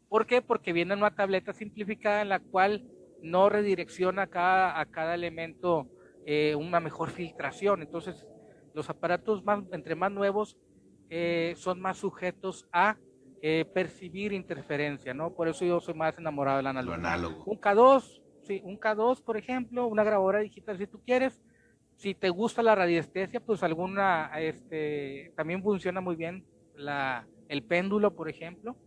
¿Por qué? Porque viene una tableta simplificada en la cual no redirecciona a cada, a cada elemento eh, una mejor filtración. Entonces, los aparatos más, entre más nuevos eh, son más sujetos a eh, percibir interferencia, ¿no? Por eso yo soy más enamorado del análogo. análogo. Un K2, sí, un K2, por ejemplo, una grabadora digital si tú quieres. Si te gusta la radiestesia, pues alguna, este, también funciona muy bien la, el péndulo, por ejemplo,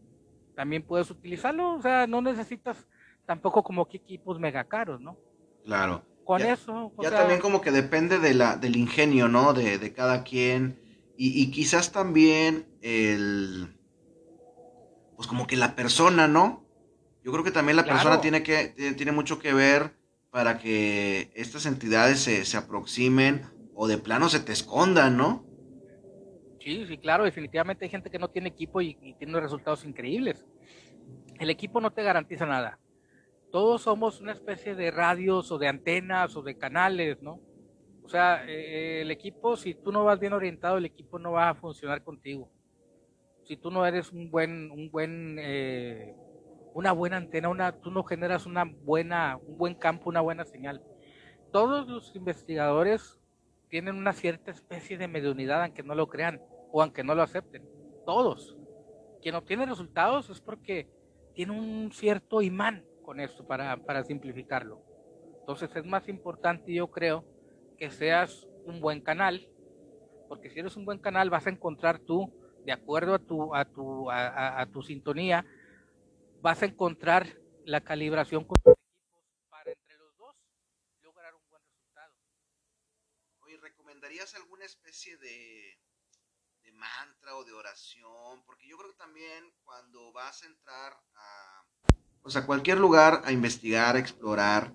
también puedes utilizarlo, o sea, no necesitas tampoco como que equipos mega caros, ¿no? Claro. Con eso. ya también como que depende de la, del ingenio, ¿no? De, de cada quien. Y, y, quizás también el. Pues como que la persona, ¿no? Yo creo que también la persona tiene que tiene mucho que ver para que estas entidades se, se aproximen o de plano se te escondan, ¿no? Sí, sí, claro, definitivamente hay gente que no tiene equipo y, tiene resultados increíbles. El equipo no te garantiza nada. Todos somos una especie de radios o de antenas o de canales, ¿no? O sea, eh, el equipo, si tú no vas bien orientado, el equipo no va a funcionar contigo. Si tú no eres un buen, un buen, eh, una buena antena, una, tú no generas una buena, un buen campo, una buena señal. Todos los investigadores tienen una cierta especie de mediunidad, aunque no lo crean o aunque no lo acepten. Todos. Quien obtiene resultados es porque tiene un cierto imán con esto para, para simplificarlo. Entonces es más importante, yo creo, que seas un buen canal, porque si eres un buen canal vas a encontrar tú, de acuerdo a tu, a tu, a, tu sintonía, vas a encontrar la calibración con tus equipos para entre los dos lograr un ¿harías alguna especie de, de mantra o de oración? Porque yo creo que también cuando vas a entrar a, sea, cualquier lugar a investigar, a explorar,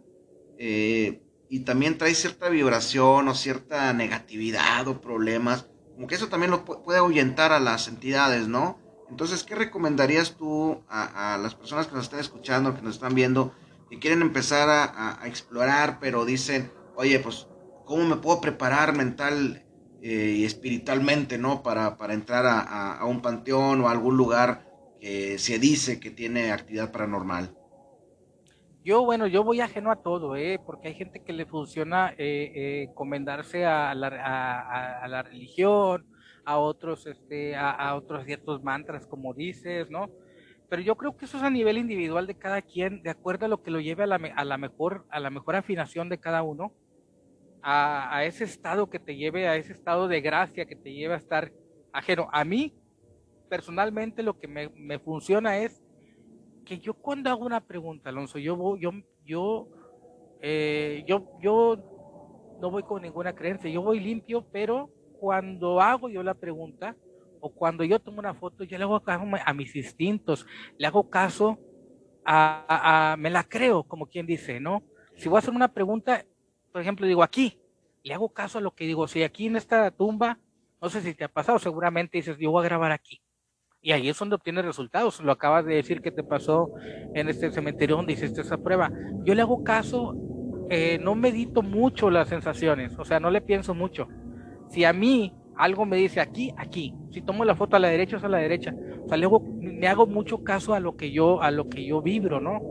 eh, y también trae cierta vibración o cierta negatividad o problemas, como que eso también lo puede ahuyentar a las entidades, ¿no? Entonces, ¿qué recomendarías tú a, las personas que nos están escuchando, que nos están viendo, que quieren empezar a, explorar, pero dicen, oye, pues, ¿cómo me puedo preparar mental eh, y espiritualmente, ¿no? Para, para entrar a, un panteón o a algún lugar que se dice que tiene actividad paranormal. Yo, bueno, yo voy ajeno a todo, ¿eh? porque hay gente que le funciona eh, eh encomendarse a la, a, la, religión, a otros, este, a, otros ciertos mantras, como dices, ¿no? Pero yo creo que eso es a nivel individual de cada quien, de acuerdo a lo que lo lleve a la, a la mejor, a la mejor afinación de cada uno, a, a ese estado que te lleve, a ese estado de gracia que te lleve a estar ajeno. A mí, personalmente lo que me, funciona es que yo cuando hago una pregunta, Alonso, yo yo, yo, eh, yo, yo no voy con ninguna creencia, yo voy limpio, pero cuando hago yo la pregunta o cuando yo tomo una foto, yo le hago caso a mis instintos, le hago caso a, a, me la creo, como quien dice, ¿no? Si voy a hacer una pregunta, por ejemplo, digo aquí, le hago caso a lo que digo, si aquí en esta tumba, no sé si te ha pasado, seguramente dices, yo voy a grabar aquí y ahí es donde obtienes resultados. Lo acabas de decir que te pasó en este cementerio donde hiciste esa prueba. Yo le hago caso, eh, no medito mucho las sensaciones, o sea, no le pienso mucho. Si a mí algo me dice aquí, aquí. Si tomo la foto a la derecha, es a la derecha. O sea, luego me hago mucho caso a lo que yo, a lo que yo vibro, ¿no?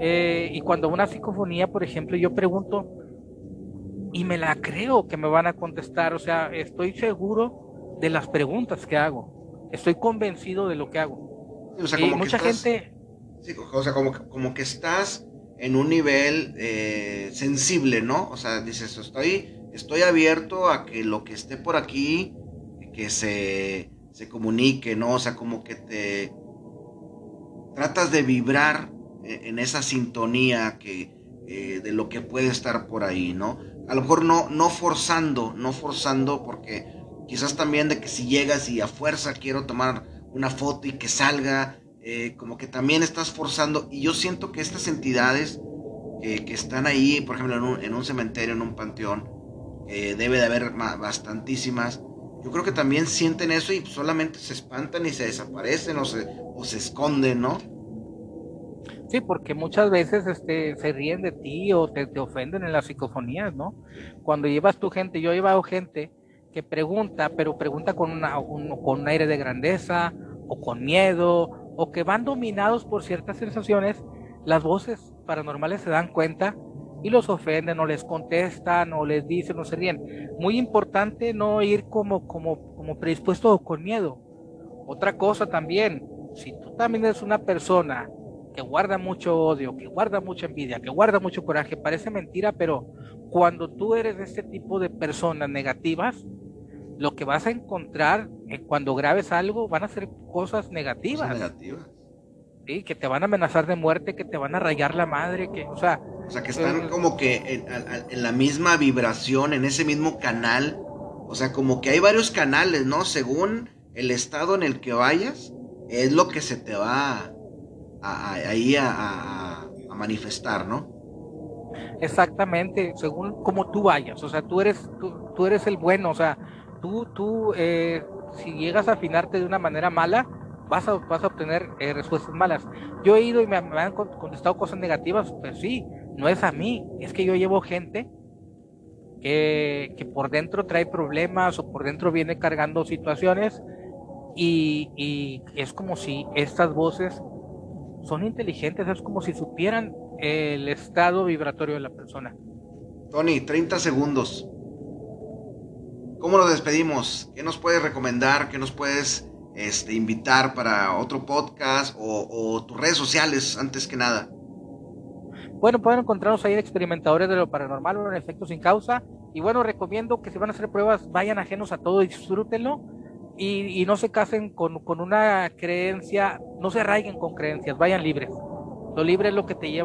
Eh, y cuando una psicofonía, por ejemplo, yo pregunto y me la creo que me van a contestar. O sea, estoy seguro de las preguntas que hago estoy convencido de lo que hago. o sea, como mucha gente... o sea, como, como que estás en un nivel eh, sensible, ¿no? O sea, dices, estoy, estoy abierto a que lo que esté por aquí, que se, se comunique, ¿no? O sea, como que te tratas de vibrar eh, en esa sintonía que, eh, de lo que puede estar por ahí, ¿no? A lo mejor no, no forzando, no forzando porque Quizás también de que si llegas y a fuerza quiero tomar una foto y que salga, eh, como que también estás forzando. Y yo siento que estas entidades que están ahí, por ejemplo, en un, cementerio, en un panteón, debe de haber bastantísimas. Yo creo que también sienten eso y solamente se espantan y se desaparecen o se, o se esconden, ¿no? Sí, porque muchas veces este, se ríen de ti o te, te ofenden en las psicofonías, ¿no? Cuando llevas tu gente, yo he llevado gente que pregunta, pero pregunta con, una, un, con un aire de grandeza o con miedo o que van dominados por ciertas sensaciones, las voces paranormales se dan cuenta y los ofenden o les contestan o les dicen o se ríen. Muy importante no ir como, como, como predispuesto o con miedo. Otra cosa también, si tú también eres una persona que guarda mucho odio, que guarda mucha envidia, que guarda mucho coraje, parece mentira, pero cuando tú eres este tipo de personas negativas, lo que vas a encontrar cuando grabes algo van a ser cosas negativas. negativas. Sí, que te van a amenazar de muerte, que te van a rayar la madre, que, o sea... O sea, que están eh, como que en, la misma vibración, en ese mismo canal. O sea, como que hay varios canales, ¿no? Según el estado en el que vayas, es lo que se te va ahí a, a manifestar, ¿no? Exactamente, según como tú vayas, o sea, tú eres, tú, tú eres el bueno, o sea, tú, tú, eh, si llegas a afinarte de una manera mala, vas a, vas a obtener eh, respuestas malas. Yo he ido y me, han contestado cosas negativas, pues sí, no es a mí, es que yo llevo gente que, que por dentro trae problemas o por dentro viene cargando situaciones y, y es como si estas voces son inteligentes, es como si supieran el estado vibratorio de la persona. Tony, 30 segundos. ¿Cómo lo despedimos? ¿Qué nos puedes recomendar? ¿Qué nos puedes este, invitar para otro podcast o, tus redes sociales antes que nada? Bueno, pueden encontrarnos ahí en Experimentadores de lo Paranormal o en Efectos sin Causa. Y bueno, recomiendo que si van a hacer pruebas, vayan ajenos a todo y disfrútenlo. Y, y no se casen con, con una creencia, no se arraiguen con creencias, vayan libres. Lo libre es lo que te lleva